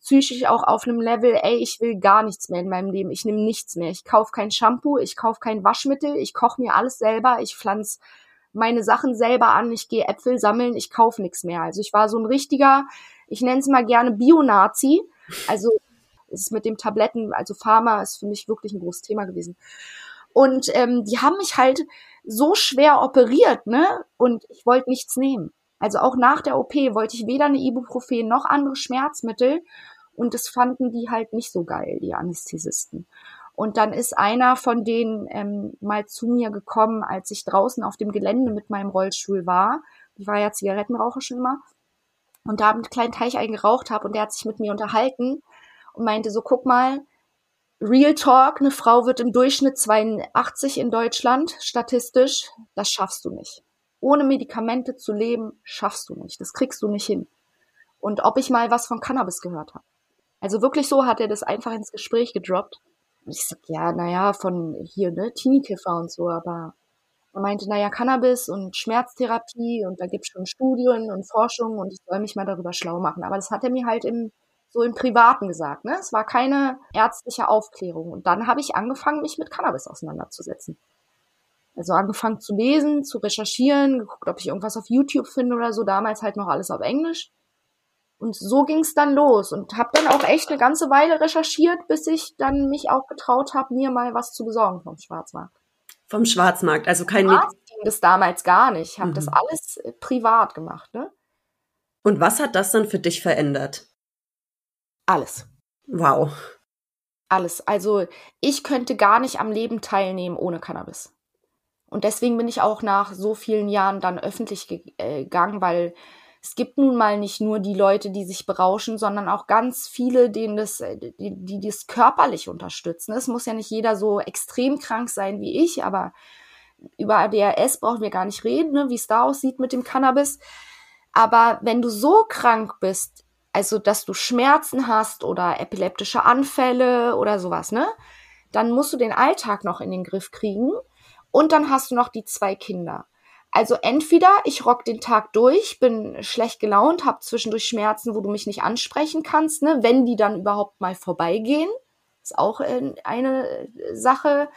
psychisch auch auf einem Level, ey, ich will gar nichts mehr in meinem Leben. Ich nehme nichts mehr. Ich kaufe kein Shampoo, ich kaufe kein Waschmittel, ich koche mir alles selber, ich pflanze meine Sachen selber an, ich gehe Äpfel sammeln, ich kaufe nichts mehr. Also ich war so ein richtiger, ich nenne es mal gerne Bio-Nazi. Also es ist mit dem Tabletten, also Pharma ist für mich wirklich ein großes Thema gewesen. Und ähm, die haben mich halt so schwer operiert, ne? Und ich wollte nichts nehmen. Also auch nach der OP wollte ich weder eine Ibuprofen noch andere Schmerzmittel. Und das fanden die halt nicht so geil, die Anästhesisten. Und dann ist einer von denen ähm, mal zu mir gekommen, als ich draußen auf dem Gelände mit meinem Rollstuhl war. Ich war ja Zigarettenraucher schon immer. Und da einen kleinen Teich eingeraucht habe und der hat sich mit mir unterhalten und meinte so, guck mal, Real Talk, eine Frau wird im Durchschnitt 82 in Deutschland, statistisch, das schaffst du nicht. Ohne Medikamente zu leben, schaffst du nicht. Das kriegst du nicht hin. Und ob ich mal was von Cannabis gehört habe. Also wirklich so hat er das einfach ins Gespräch gedroppt. Und ich sag, ja, naja, von hier, ne, Teenie-Kiffer und so, aber er meinte, naja, Cannabis und Schmerztherapie und da gibt's schon Studien und Forschung und ich soll mich mal darüber schlau machen. Aber das hat er mir halt im so im Privaten gesagt. Ne? Es war keine ärztliche Aufklärung. Und dann habe ich angefangen, mich mit Cannabis auseinanderzusetzen. Also angefangen zu lesen, zu recherchieren, geguckt, ob ich irgendwas auf YouTube finde oder so. Damals halt noch alles auf Englisch. Und so ging es dann los und habe dann auch echt eine ganze Weile recherchiert, bis ich dann mich auch getraut habe, mir mal was zu besorgen vom Schwarzmarkt. Vom Schwarzmarkt, also kein Mit ging das damals gar nicht. Ich habe mhm. das alles äh, privat gemacht. Ne? Und was hat das dann für dich verändert? Alles. Wow. Alles. Also ich könnte gar nicht am Leben teilnehmen ohne Cannabis. Und deswegen bin ich auch nach so vielen Jahren dann öffentlich äh, gegangen, weil es gibt nun mal nicht nur die Leute, die sich berauschen, sondern auch ganz viele, denen das, äh, die, die das körperlich unterstützen. Es muss ja nicht jeder so extrem krank sein wie ich, aber über ADHS brauchen wir gar nicht reden, ne, wie es da aussieht mit dem Cannabis. Aber wenn du so krank bist, also dass du Schmerzen hast oder epileptische Anfälle oder sowas, ne? Dann musst du den Alltag noch in den Griff kriegen und dann hast du noch die zwei Kinder. Also entweder ich rock den Tag durch, bin schlecht gelaunt, hab zwischendurch Schmerzen, wo du mich nicht ansprechen kannst, ne, wenn die dann überhaupt mal vorbeigehen. Ist auch äh, eine Sache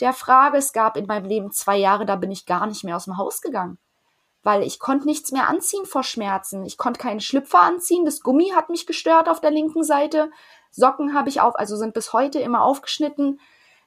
der Frage. Es gab in meinem Leben zwei Jahre, da bin ich gar nicht mehr aus dem Haus gegangen weil ich konnte nichts mehr anziehen vor Schmerzen. Ich konnte keinen Schlüpfer anziehen. Das Gummi hat mich gestört auf der linken Seite. Socken habe ich auf, also sind bis heute immer aufgeschnitten.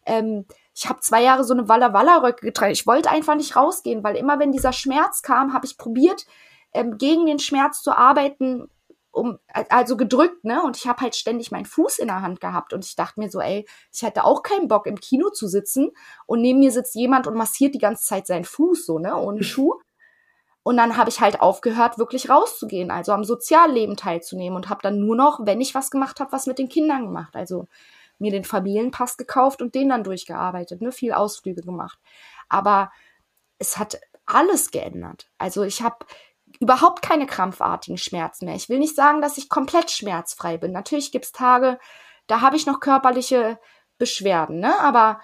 Ähm, ich habe zwei Jahre so eine Walla Walla Röcke getragen. Ich wollte einfach nicht rausgehen, weil immer wenn dieser Schmerz kam, habe ich probiert ähm, gegen den Schmerz zu arbeiten, um also gedrückt, ne? Und ich habe halt ständig meinen Fuß in der Hand gehabt und ich dachte mir so, ey, ich hätte auch keinen Bock im Kino zu sitzen und neben mir sitzt jemand und massiert die ganze Zeit seinen Fuß so, ne, ohne [laughs] Schuh. Und dann habe ich halt aufgehört, wirklich rauszugehen, also am Sozialleben teilzunehmen und habe dann nur noch, wenn ich was gemacht habe, was mit den Kindern gemacht. Also mir den Familienpass gekauft und den dann durchgearbeitet, ne, viel Ausflüge gemacht. Aber es hat alles geändert. Also ich habe überhaupt keine krampfartigen Schmerzen mehr. Ich will nicht sagen, dass ich komplett schmerzfrei bin. Natürlich gibt's Tage, da habe ich noch körperliche Beschwerden, ne? aber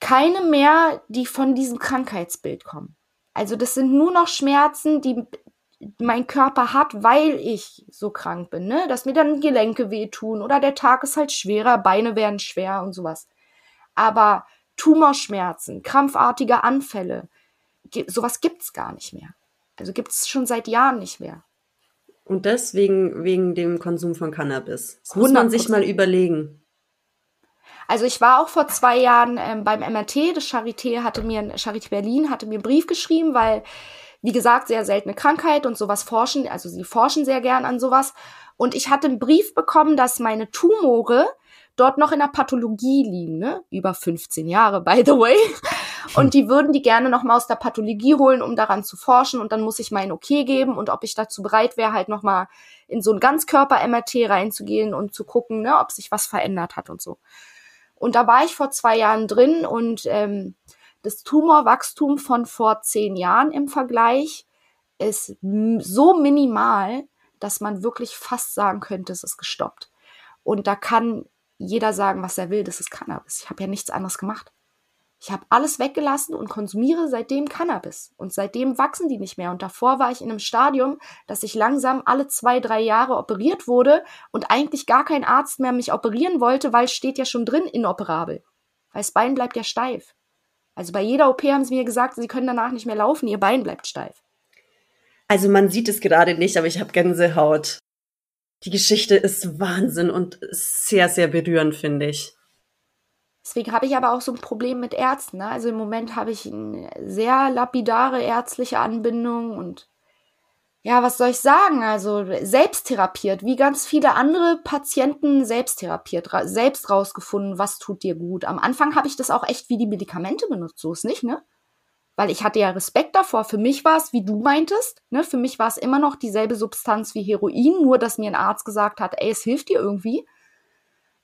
keine mehr, die von diesem Krankheitsbild kommen. Also das sind nur noch Schmerzen, die mein Körper hat, weil ich so krank bin, ne? Dass mir dann Gelenke wehtun oder der Tag ist halt schwerer, Beine werden schwer und sowas. Aber Tumorschmerzen, krampfartige Anfälle, sowas gibt's gar nicht mehr. Also gibt's schon seit Jahren nicht mehr. Und deswegen wegen dem Konsum von Cannabis. Das muss man sich mal überlegen. Also ich war auch vor zwei Jahren ähm, beim MRT, das Charité hatte mir, Charité Berlin hatte mir einen Brief geschrieben, weil, wie gesagt, sehr seltene Krankheit und sowas forschen, also sie forschen sehr gern an sowas. Und ich hatte einen Brief bekommen, dass meine Tumore dort noch in der Pathologie liegen, ne? Über 15 Jahre, by the way. Und die würden die gerne noch mal aus der Pathologie holen, um daran zu forschen. Und dann muss ich mein Okay geben und ob ich dazu bereit wäre, halt noch mal in so ein Ganzkörper-MRT reinzugehen und zu gucken, ne, ob sich was verändert hat und so. Und da war ich vor zwei Jahren drin und ähm, das Tumorwachstum von vor zehn Jahren im Vergleich ist so minimal, dass man wirklich fast sagen könnte, es ist gestoppt. Und da kann jeder sagen, was er will, das ist Cannabis. Ich habe ja nichts anderes gemacht. Ich habe alles weggelassen und konsumiere seitdem Cannabis. Und seitdem wachsen die nicht mehr. Und davor war ich in einem Stadium, dass ich langsam alle zwei, drei Jahre operiert wurde und eigentlich gar kein Arzt mehr mich operieren wollte, weil es steht ja schon drin inoperabel. Weil das Bein bleibt ja steif. Also bei jeder OP haben sie mir gesagt, sie können danach nicht mehr laufen, ihr Bein bleibt steif. Also man sieht es gerade nicht, aber ich habe Gänsehaut. Die Geschichte ist Wahnsinn und sehr, sehr berührend, finde ich. Deswegen habe ich aber auch so ein Problem mit Ärzten. Ne? Also im Moment habe ich eine sehr lapidare ärztliche Anbindung und ja, was soll ich sagen? Also selbst therapiert, wie ganz viele andere Patienten selbst therapiert, ra selbst rausgefunden, was tut dir gut. Am Anfang habe ich das auch echt wie die Medikamente benutzt, so ist nicht, ne? Weil ich hatte ja Respekt davor. Für mich war es, wie du meintest, ne? Für mich war es immer noch dieselbe Substanz wie Heroin, nur dass mir ein Arzt gesagt hat, ey, es hilft dir irgendwie.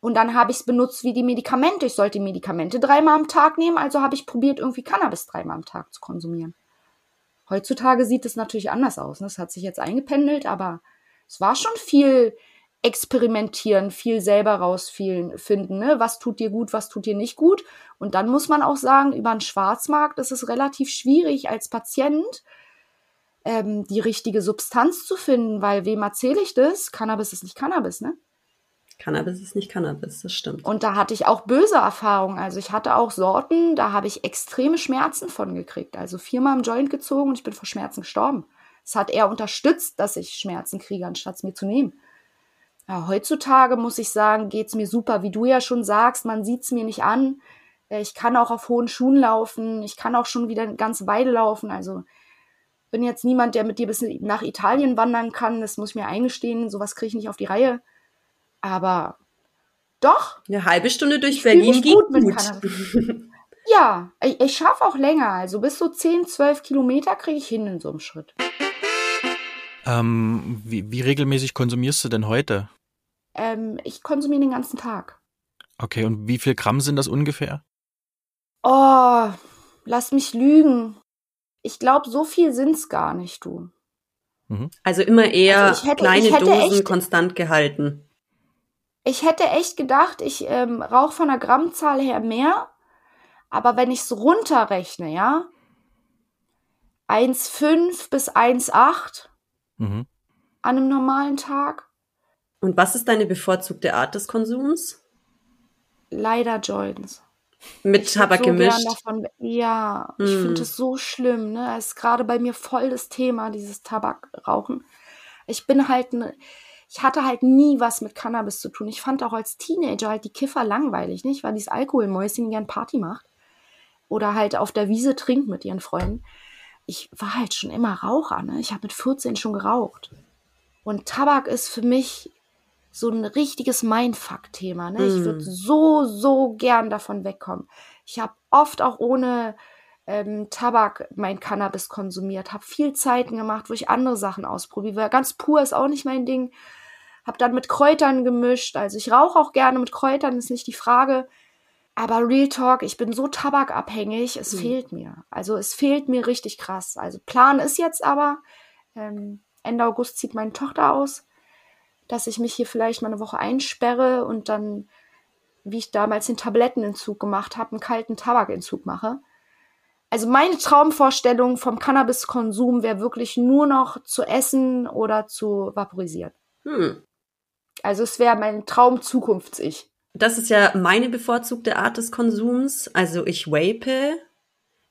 Und dann habe ich es benutzt wie die Medikamente. Ich sollte Medikamente dreimal am Tag nehmen, also habe ich probiert, irgendwie Cannabis dreimal am Tag zu konsumieren. Heutzutage sieht es natürlich anders aus. Ne? Das hat sich jetzt eingependelt, aber es war schon viel experimentieren, viel selber rausfinden, ne? was tut dir gut, was tut dir nicht gut. Und dann muss man auch sagen, über den Schwarzmarkt ist es relativ schwierig als Patient ähm, die richtige Substanz zu finden, weil wem erzähle ich das? Cannabis ist nicht Cannabis, ne? Cannabis ist nicht Cannabis, das stimmt. Und da hatte ich auch böse Erfahrungen. Also ich hatte auch Sorten, da habe ich extreme Schmerzen von gekriegt. Also viermal im Joint gezogen und ich bin vor Schmerzen gestorben. Es hat eher unterstützt, dass ich Schmerzen kriege, anstatt es mir zu nehmen. Ja, heutzutage muss ich sagen, geht es mir super. Wie du ja schon sagst, man sieht es mir nicht an. Äh, ich kann auch auf hohen Schuhen laufen. Ich kann auch schon wieder eine ganze Weile laufen. Also bin jetzt niemand, der mit dir bis nach Italien wandern kann. Das muss ich mir eingestehen. Sowas kriege ich nicht auf die Reihe. Aber doch. Eine halbe Stunde durch Berlin geht gut. gut. [laughs] ja, ich, ich schaffe auch länger. Also bis so 10, 12 Kilometer kriege ich hin in so einem Schritt. Ähm, wie, wie, regelmäßig konsumierst du denn heute? Ähm, ich konsumiere den ganzen Tag. Okay, und wie viel Gramm sind das ungefähr? Oh, lass mich lügen. Ich glaube, so viel sind's gar nicht, du. Mhm. Also immer eher also hätte, kleine Dosen echt, konstant gehalten ich hätte echt gedacht, ich ähm, rauche von der Grammzahl her mehr, aber wenn ich es runterrechne, ja, 1,5 bis 1,8 mhm. an einem normalen Tag. Und was ist deine bevorzugte Art des Konsums? Leider Joints. Mit ich Tabak so gemischt? Davon, ja, mm. ich finde es so schlimm. Ne? Es ist gerade bei mir voll das Thema, dieses Tabakrauchen. Ich bin halt ein ich hatte halt nie was mit Cannabis zu tun. Ich fand auch als Teenager halt die Kiffer langweilig, nicht? Weil dieses Alkoholmäuschen die gern Party macht. Oder halt auf der Wiese trinkt mit ihren Freunden. Ich war halt schon immer Raucher, ne? Ich habe mit 14 schon geraucht. Und Tabak ist für mich so ein richtiges Mindfuck-Thema. Ne? Mm. Ich würde so, so gern davon wegkommen. Ich habe oft auch ohne ähm, Tabak mein Cannabis konsumiert, habe viel Zeiten gemacht, wo ich andere Sachen ausprobiere. Ganz pur ist auch nicht mein Ding habe dann mit Kräutern gemischt. Also ich rauche auch gerne mit Kräutern, ist nicht die Frage. Aber Real Talk, ich bin so tabakabhängig, es mhm. fehlt mir. Also es fehlt mir richtig krass. Also Plan ist jetzt aber, ähm, Ende August zieht meine Tochter aus, dass ich mich hier vielleicht mal eine Woche einsperre und dann, wie ich damals den Tablettenentzug gemacht habe, einen kalten Tabakentzug mache. Also meine Traumvorstellung vom Cannabiskonsum wäre wirklich nur noch zu essen oder zu vaporisieren. Hm. Also es wäre mein Traum-Zukunfts-Ich. Das ist ja meine bevorzugte Art des Konsums. Also ich vape.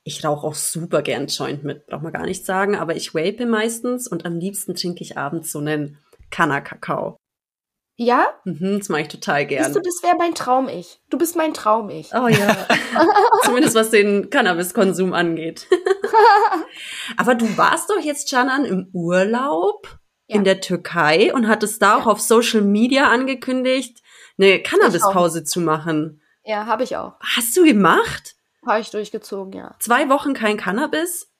Ich rauche auch super gern Joint mit, braucht man gar nicht sagen, aber ich vape meistens und am liebsten trinke ich abends so einen Kanna-Kakao. Ja? Mhm, das mache ich total gern. Siehst du, das wäre mein Traum-Ich. Du bist mein Traum-Ich. Oh ja. [laughs] Zumindest was den Cannabiskonsum angeht. [laughs] aber du warst doch jetzt, Janan, im Urlaub ja. in der Türkei und hattest da ja. auch auf Social Media angekündigt, eine Cannabis-Pause zu machen. Ja, habe ich auch. Hast du gemacht? Habe ich durchgezogen, ja. Zwei Wochen kein Cannabis?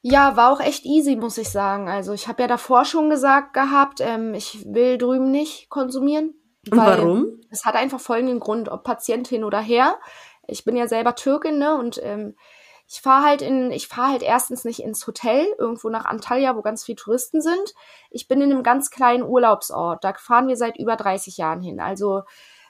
Ja, war auch echt easy, muss ich sagen. Also ich habe ja davor schon gesagt gehabt, ähm, ich will drüben nicht konsumieren. Und warum? Es hat einfach folgenden Grund, ob Patient hin oder her. Ich bin ja selber Türkin, ne? Und ähm, ich fahre halt in, ich fahre halt erstens nicht ins Hotel, irgendwo nach Antalya, wo ganz viele Touristen sind. Ich bin in einem ganz kleinen Urlaubsort. Da fahren wir seit über 30 Jahren hin. Also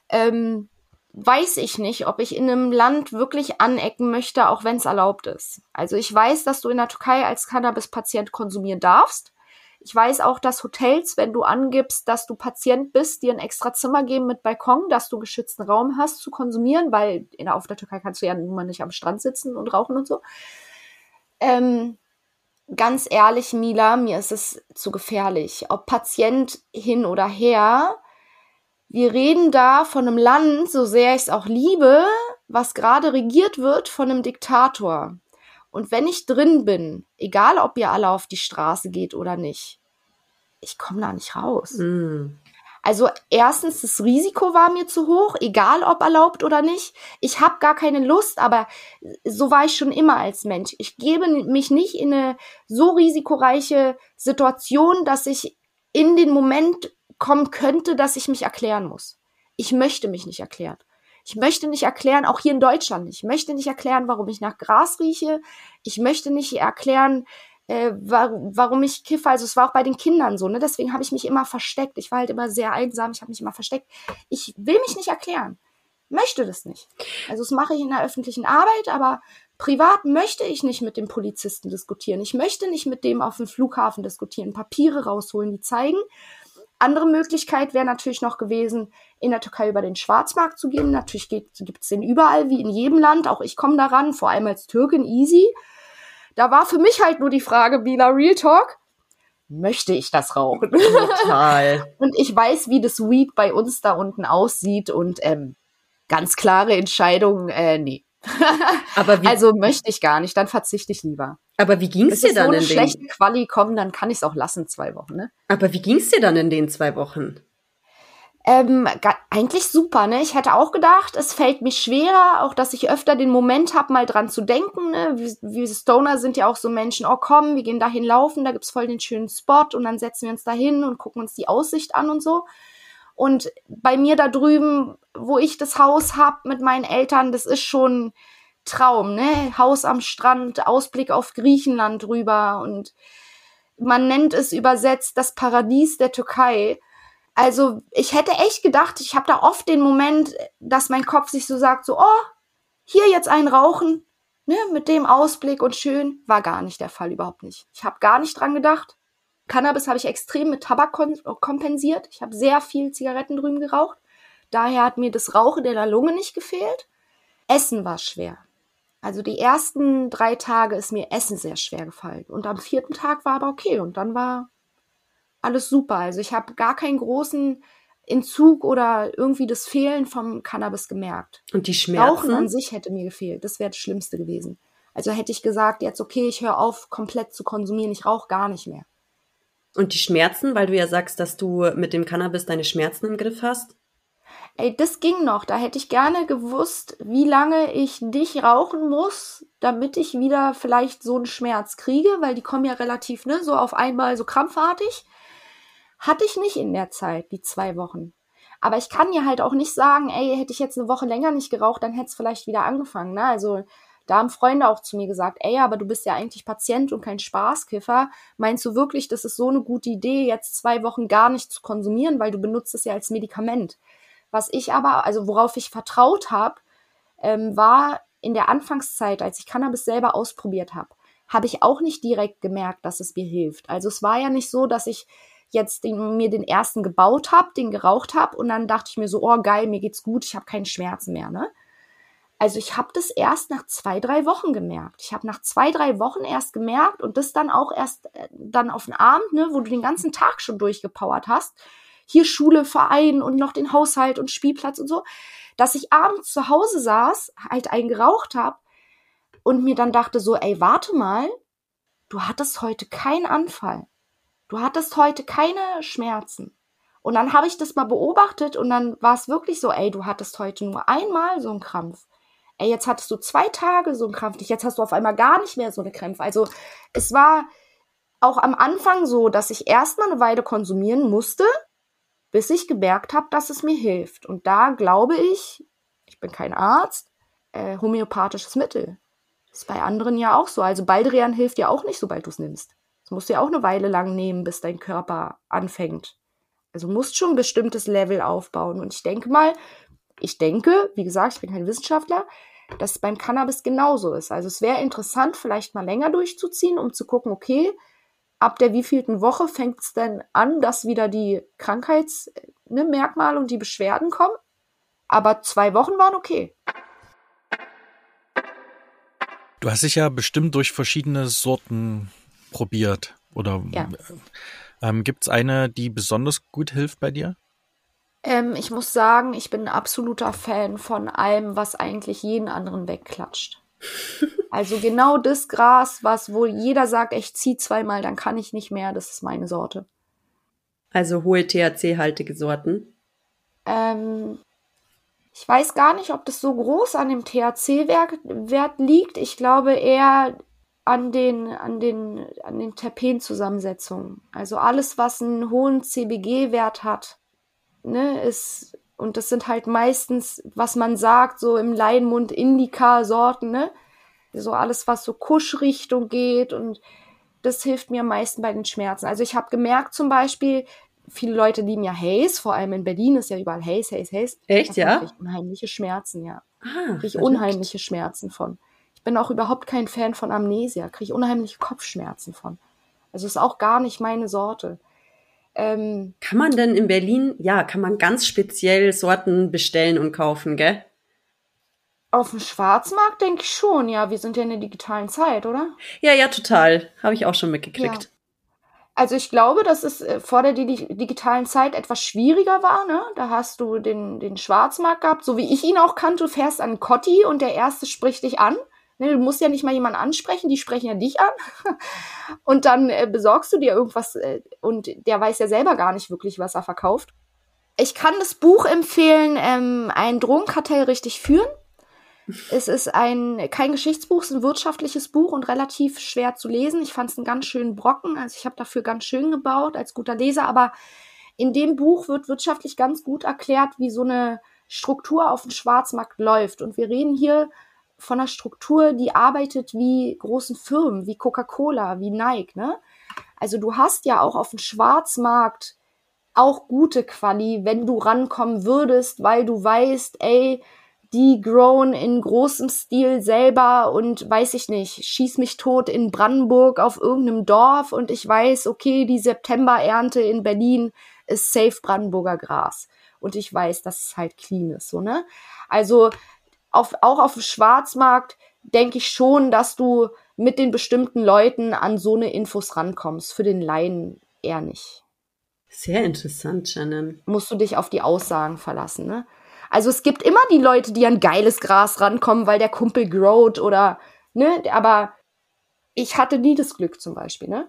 ähm, weiß ich nicht, ob ich in einem Land wirklich anecken möchte, auch wenn es erlaubt ist. Also ich weiß, dass du in der Türkei als Cannabis-Patient konsumieren darfst. Ich weiß auch, dass Hotels, wenn du angibst, dass du Patient bist, dir ein extra Zimmer geben mit Balkon, dass du geschützten Raum hast zu konsumieren, weil in, auf der Türkei kannst du ja nun mal nicht am Strand sitzen und rauchen und so. Ähm, ganz ehrlich, Mila, mir ist es zu gefährlich. Ob Patient hin oder her, wir reden da von einem Land, so sehr ich es auch liebe, was gerade regiert wird von einem Diktator. Und wenn ich drin bin, egal ob ihr alle auf die Straße geht oder nicht, ich komme da nicht raus. Mm. Also erstens, das Risiko war mir zu hoch, egal ob erlaubt oder nicht. Ich habe gar keine Lust, aber so war ich schon immer als Mensch. Ich gebe mich nicht in eine so risikoreiche Situation, dass ich in den Moment kommen könnte, dass ich mich erklären muss. Ich möchte mich nicht erklären. Ich möchte nicht erklären, auch hier in Deutschland, ich möchte nicht erklären, warum ich nach Gras rieche. Ich möchte nicht erklären, äh, warum ich kiffe. Also es war auch bei den Kindern so, ne? Deswegen habe ich mich immer versteckt. Ich war halt immer sehr einsam, ich habe mich immer versteckt. Ich will mich nicht erklären. Möchte das nicht. Also das mache ich in der öffentlichen Arbeit, aber privat möchte ich nicht mit dem Polizisten diskutieren. Ich möchte nicht mit dem auf dem Flughafen diskutieren, Papiere rausholen, die zeigen. Andere Möglichkeit wäre natürlich noch gewesen, in der Türkei über den Schwarzmarkt zu gehen. Natürlich gibt es den überall, wie in jedem Land. Auch ich komme daran, vor allem als Türkin, easy. Da war für mich halt nur die Frage, Bila Real Talk, möchte ich das rauchen? [laughs] Total. und ich weiß, wie das Weed bei uns da unten aussieht und ähm, ganz klare Entscheidung, äh, nee. Aber [laughs] also möchte ich gar nicht, dann verzichte ich lieber. Aber wie ging es dir dann so in den schlechten Quali kommen, dann kann ich es auch lassen zwei Wochen, ne? Aber wie ging es dir dann in den zwei Wochen? Ähm, eigentlich super, ne? Ich hätte auch gedacht, es fällt mir schwerer, auch dass ich öfter den Moment habe, mal dran zu denken. Ne? Wir, wir Stoner sind ja auch so Menschen, oh komm, wir gehen dahin laufen, da gibt's voll den schönen Spot und dann setzen wir uns dahin und gucken uns die Aussicht an und so. Und bei mir da drüben, wo ich das Haus hab mit meinen Eltern, das ist schon Traum, ne? Haus am Strand, Ausblick auf Griechenland drüber und man nennt es übersetzt das Paradies der Türkei. Also ich hätte echt gedacht, ich habe da oft den Moment, dass mein Kopf sich so sagt, so, oh, hier jetzt ein Rauchen, ne, mit dem Ausblick und schön, war gar nicht der Fall, überhaupt nicht. Ich habe gar nicht dran gedacht. Cannabis habe ich extrem mit Tabak kompensiert. Ich habe sehr viel Zigaretten drüben geraucht. Daher hat mir das Rauchen der Lunge nicht gefehlt. Essen war schwer. Also die ersten drei Tage ist mir Essen sehr schwer gefallen. Und am vierten Tag war aber okay. Und dann war alles super. Also ich habe gar keinen großen Entzug oder irgendwie das Fehlen vom Cannabis gemerkt. Und die Schmerzen? Rauchen an sich hätte mir gefehlt. Das wäre das Schlimmste gewesen. Also hätte ich gesagt, jetzt okay, ich höre auf, komplett zu konsumieren, ich rauche gar nicht mehr. Und die Schmerzen, weil du ja sagst, dass du mit dem Cannabis deine Schmerzen im Griff hast? Ey, das ging noch. Da hätte ich gerne gewusst, wie lange ich dich rauchen muss, damit ich wieder vielleicht so einen Schmerz kriege, weil die kommen ja relativ, ne, so auf einmal so krampfartig. Hatte ich nicht in der Zeit, die zwei Wochen. Aber ich kann ja halt auch nicht sagen, ey, hätte ich jetzt eine Woche länger nicht geraucht, dann hätte es vielleicht wieder angefangen. Ne? Also da haben Freunde auch zu mir gesagt, ey, aber du bist ja eigentlich Patient und kein Spaßkiffer. Meinst du wirklich, das ist so eine gute Idee, jetzt zwei Wochen gar nicht zu konsumieren, weil du benutzt es ja als Medikament? Was ich aber, also worauf ich vertraut habe, ähm, war in der Anfangszeit, als ich Cannabis selber ausprobiert habe, habe ich auch nicht direkt gemerkt, dass es mir hilft. Also es war ja nicht so, dass ich jetzt den, mir den ersten gebaut habe, den geraucht habe und dann dachte ich mir so, oh geil, mir geht's gut, ich habe keinen Schmerzen mehr, ne? Also ich habe das erst nach zwei, drei Wochen gemerkt. Ich habe nach zwei, drei Wochen erst gemerkt und das dann auch erst äh, dann auf den Abend, ne, wo du den ganzen Tag schon durchgepowert hast. Hier Schule, Verein und noch den Haushalt und Spielplatz und so, dass ich abends zu Hause saß, halt einen geraucht habe und mir dann dachte so, ey, warte mal, du hattest heute keinen Anfall. Du hattest heute keine Schmerzen. Und dann habe ich das mal beobachtet und dann war es wirklich so, ey, du hattest heute nur einmal so einen Krampf. Ey, jetzt hattest du zwei Tage so einen Krampf, jetzt hast du auf einmal gar nicht mehr so eine Krämpfe. Also es war auch am Anfang so, dass ich erstmal eine Weile konsumieren musste, bis ich gemerkt habe, dass es mir hilft. Und da glaube ich, ich bin kein Arzt, äh, homöopathisches Mittel. Das ist bei anderen ja auch so. Also Baldrian hilft ja auch nicht, sobald du es nimmst. Das musst du ja auch eine Weile lang nehmen, bis dein Körper anfängt. Also musst schon ein bestimmtes Level aufbauen. Und ich denke mal, ich denke, wie gesagt, ich bin kein Wissenschaftler, dass es beim Cannabis genauso ist. Also es wäre interessant, vielleicht mal länger durchzuziehen, um zu gucken, okay, ab der wievielten Woche fängt es denn an, dass wieder die Krankheitsmerkmale ne, und die Beschwerden kommen. Aber zwei Wochen waren okay. Du hast dich ja bestimmt durch verschiedene Sorten probiert? Oder ja. ähm, gibt es eine, die besonders gut hilft bei dir? Ähm, ich muss sagen, ich bin ein absoluter Fan von allem, was eigentlich jeden anderen wegklatscht. Also genau das Gras, was wohl jeder sagt, ich zieh zweimal, dann kann ich nicht mehr, das ist meine Sorte. Also hohe THC-haltige Sorten? Ähm, ich weiß gar nicht, ob das so groß an dem THC-Wert liegt. Ich glaube eher an den, an den, an den Terpenzusammensetzungen. Also alles, was einen hohen CBG-Wert hat, ne, ist, und das sind halt meistens, was man sagt, so im Leinmund Indica-Sorten, ne? So alles, was so Kuschrichtung geht und das hilft mir am meisten bei den Schmerzen. Also ich habe gemerkt zum Beispiel, viele Leute lieben ja Haze, vor allem in Berlin ist ja überall Haze, Haze, Haze. Echt, ja? Ich unheimliche Schmerzen, ja. Ah, kriege ich unheimliche Schmerzen von. Ich bin auch überhaupt kein Fan von Amnesia, kriege ich unheimliche Kopfschmerzen von. Also ist auch gar nicht meine Sorte. Ähm, kann man denn in Berlin, ja, kann man ganz speziell Sorten bestellen und kaufen, gell? Auf dem Schwarzmarkt denke ich schon, ja. Wir sind ja in der digitalen Zeit, oder? Ja, ja, total. Habe ich auch schon mitgekriegt. Ja. Also ich glaube, dass es äh, vor der digitalen Zeit etwas schwieriger war. Ne? Da hast du den, den Schwarzmarkt gehabt, so wie ich ihn auch kannte. Du fährst an Cotti und der Erste spricht dich an. Ne, du musst ja nicht mal jemanden ansprechen, die sprechen ja dich an. [laughs] und dann äh, besorgst du dir irgendwas äh, und der weiß ja selber gar nicht wirklich, was er verkauft. Ich kann das Buch empfehlen, ähm, ein Drogenkartell richtig führen. Es ist ein kein Geschichtsbuch, es ist ein wirtschaftliches Buch und relativ schwer zu lesen. Ich fand es einen ganz schönen Brocken, also ich habe dafür ganz schön gebaut als guter Leser, aber in dem Buch wird wirtschaftlich ganz gut erklärt, wie so eine Struktur auf dem Schwarzmarkt läuft. Und wir reden hier von einer Struktur, die arbeitet wie großen Firmen, wie Coca-Cola, wie Nike. Ne? Also du hast ja auch auf dem Schwarzmarkt auch gute Quali, wenn du rankommen würdest, weil du weißt, ey, die grown in großem Stil selber und weiß ich nicht, schieß mich tot in Brandenburg auf irgendeinem Dorf und ich weiß, okay, die Septemberernte in Berlin ist safe Brandenburger Gras. Und ich weiß, dass es halt clean ist, so, ne? Also, auf, auch auf dem Schwarzmarkt denke ich schon, dass du mit den bestimmten Leuten an so eine Infos rankommst. Für den Laien eher nicht. Sehr interessant, Shannon. Musst du dich auf die Aussagen verlassen, ne? Also es gibt immer die Leute, die an geiles Gras rankommen, weil der Kumpel growt oder, ne, aber ich hatte nie das Glück zum Beispiel, ne?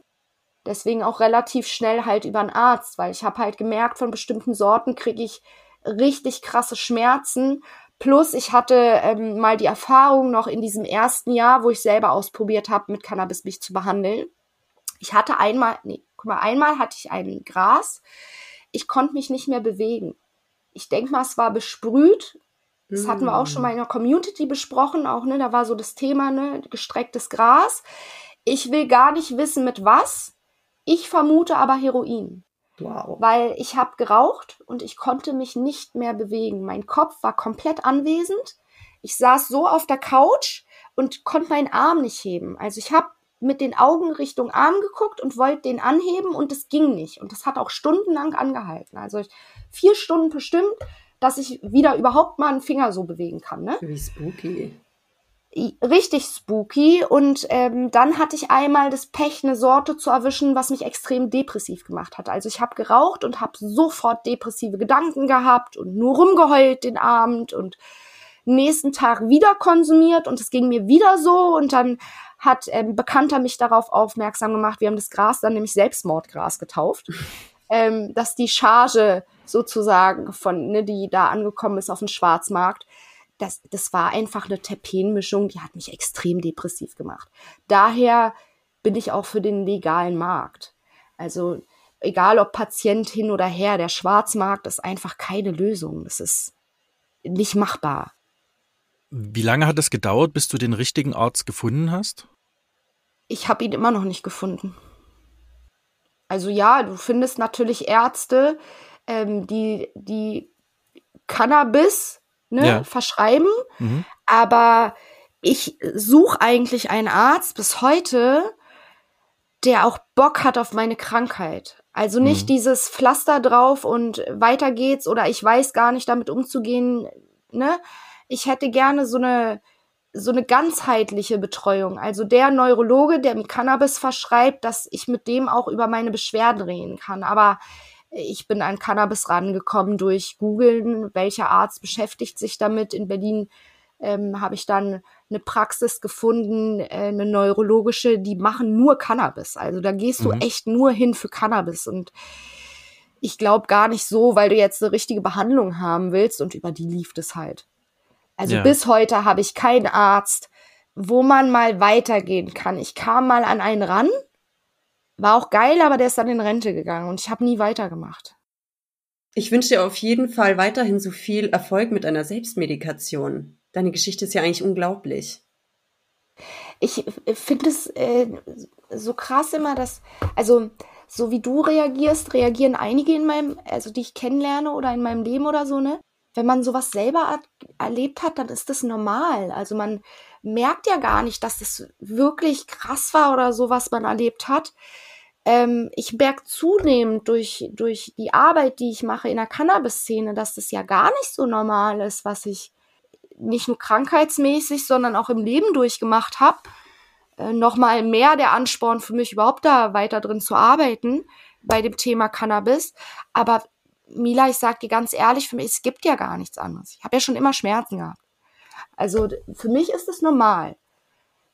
Deswegen auch relativ schnell halt über einen Arzt, weil ich habe halt gemerkt, von bestimmten Sorten kriege ich richtig krasse Schmerzen. Plus ich hatte ähm, mal die Erfahrung noch in diesem ersten Jahr, wo ich selber ausprobiert habe, mit Cannabis mich zu behandeln. Ich hatte einmal, nee, guck mal, einmal hatte ich ein Gras. Ich konnte mich nicht mehr bewegen ich denke mal, es war besprüht. Das hatten wir auch schon mal in der Community besprochen, auch, ne, da war so das Thema, ne, gestrecktes Gras. Ich will gar nicht wissen, mit was. Ich vermute aber Heroin. Wow. Weil ich habe geraucht und ich konnte mich nicht mehr bewegen. Mein Kopf war komplett anwesend. Ich saß so auf der Couch und konnte meinen Arm nicht heben. Also ich habe mit den Augen Richtung Arm geguckt und wollte den anheben und es ging nicht. Und das hat auch stundenlang angehalten. Also ich, vier Stunden bestimmt, dass ich wieder überhaupt mal einen Finger so bewegen kann. Ne? Wie spooky. Richtig spooky. Und ähm, dann hatte ich einmal das Pech, eine Sorte zu erwischen, was mich extrem depressiv gemacht hat. Also ich habe geraucht und habe sofort depressive Gedanken gehabt und nur rumgeheult den Abend und nächsten Tag wieder konsumiert und es ging mir wieder so und dann hat ähm, Bekannter mich darauf aufmerksam gemacht. Wir haben das Gras dann nämlich Selbstmordgras getauft, [laughs] ähm, dass die Charge sozusagen von, ne, die da angekommen ist auf dem Schwarzmarkt, das, das war einfach eine Terpenmischung, die hat mich extrem depressiv gemacht. Daher bin ich auch für den legalen Markt. Also egal ob Patient hin oder her, der Schwarzmarkt ist einfach keine Lösung. Das ist nicht machbar. Wie lange hat es gedauert, bis du den richtigen Arzt gefunden hast? Ich habe ihn immer noch nicht gefunden. Also ja, du findest natürlich Ärzte, ähm, die, die Cannabis ne, ja. verschreiben, mhm. aber ich suche eigentlich einen Arzt bis heute, der auch Bock hat auf meine Krankheit. Also nicht mhm. dieses Pflaster drauf und weiter geht's oder ich weiß gar nicht damit umzugehen, ne? Ich hätte gerne so eine so eine ganzheitliche Betreuung. Also der Neurologe, der mir Cannabis verschreibt, dass ich mit dem auch über meine Beschwerden reden kann. Aber ich bin an Cannabis rangekommen durch Googlen, welcher Arzt beschäftigt sich damit. In Berlin ähm, habe ich dann eine Praxis gefunden, äh, eine neurologische, die machen nur Cannabis. Also da gehst mhm. du echt nur hin für Cannabis. Und ich glaube gar nicht so, weil du jetzt eine richtige Behandlung haben willst und über die lief es halt. Also ja. bis heute habe ich keinen Arzt, wo man mal weitergehen kann. Ich kam mal an einen ran, war auch geil, aber der ist dann in Rente gegangen und ich habe nie weitergemacht. Ich wünsche dir auf jeden Fall weiterhin so viel Erfolg mit deiner Selbstmedikation. Deine Geschichte ist ja eigentlich unglaublich. Ich finde es äh, so krass immer, dass, also so wie du reagierst, reagieren einige in meinem, also die ich kennenlerne oder in meinem Leben oder so, ne? Wenn man sowas selber erlebt hat, dann ist das normal. Also man merkt ja gar nicht, dass das wirklich krass war oder so, was man erlebt hat. Ähm, ich merke zunehmend durch, durch die Arbeit, die ich mache in der Cannabis-Szene, dass das ja gar nicht so normal ist, was ich nicht nur krankheitsmäßig, sondern auch im Leben durchgemacht habe äh, nochmal mehr der Ansporn für mich, überhaupt da weiter drin zu arbeiten bei dem Thema Cannabis. Aber Mila, ich sag dir ganz ehrlich, für mich, es gibt ja gar nichts anderes. Ich habe ja schon immer Schmerzen gehabt. Also für mich ist es normal.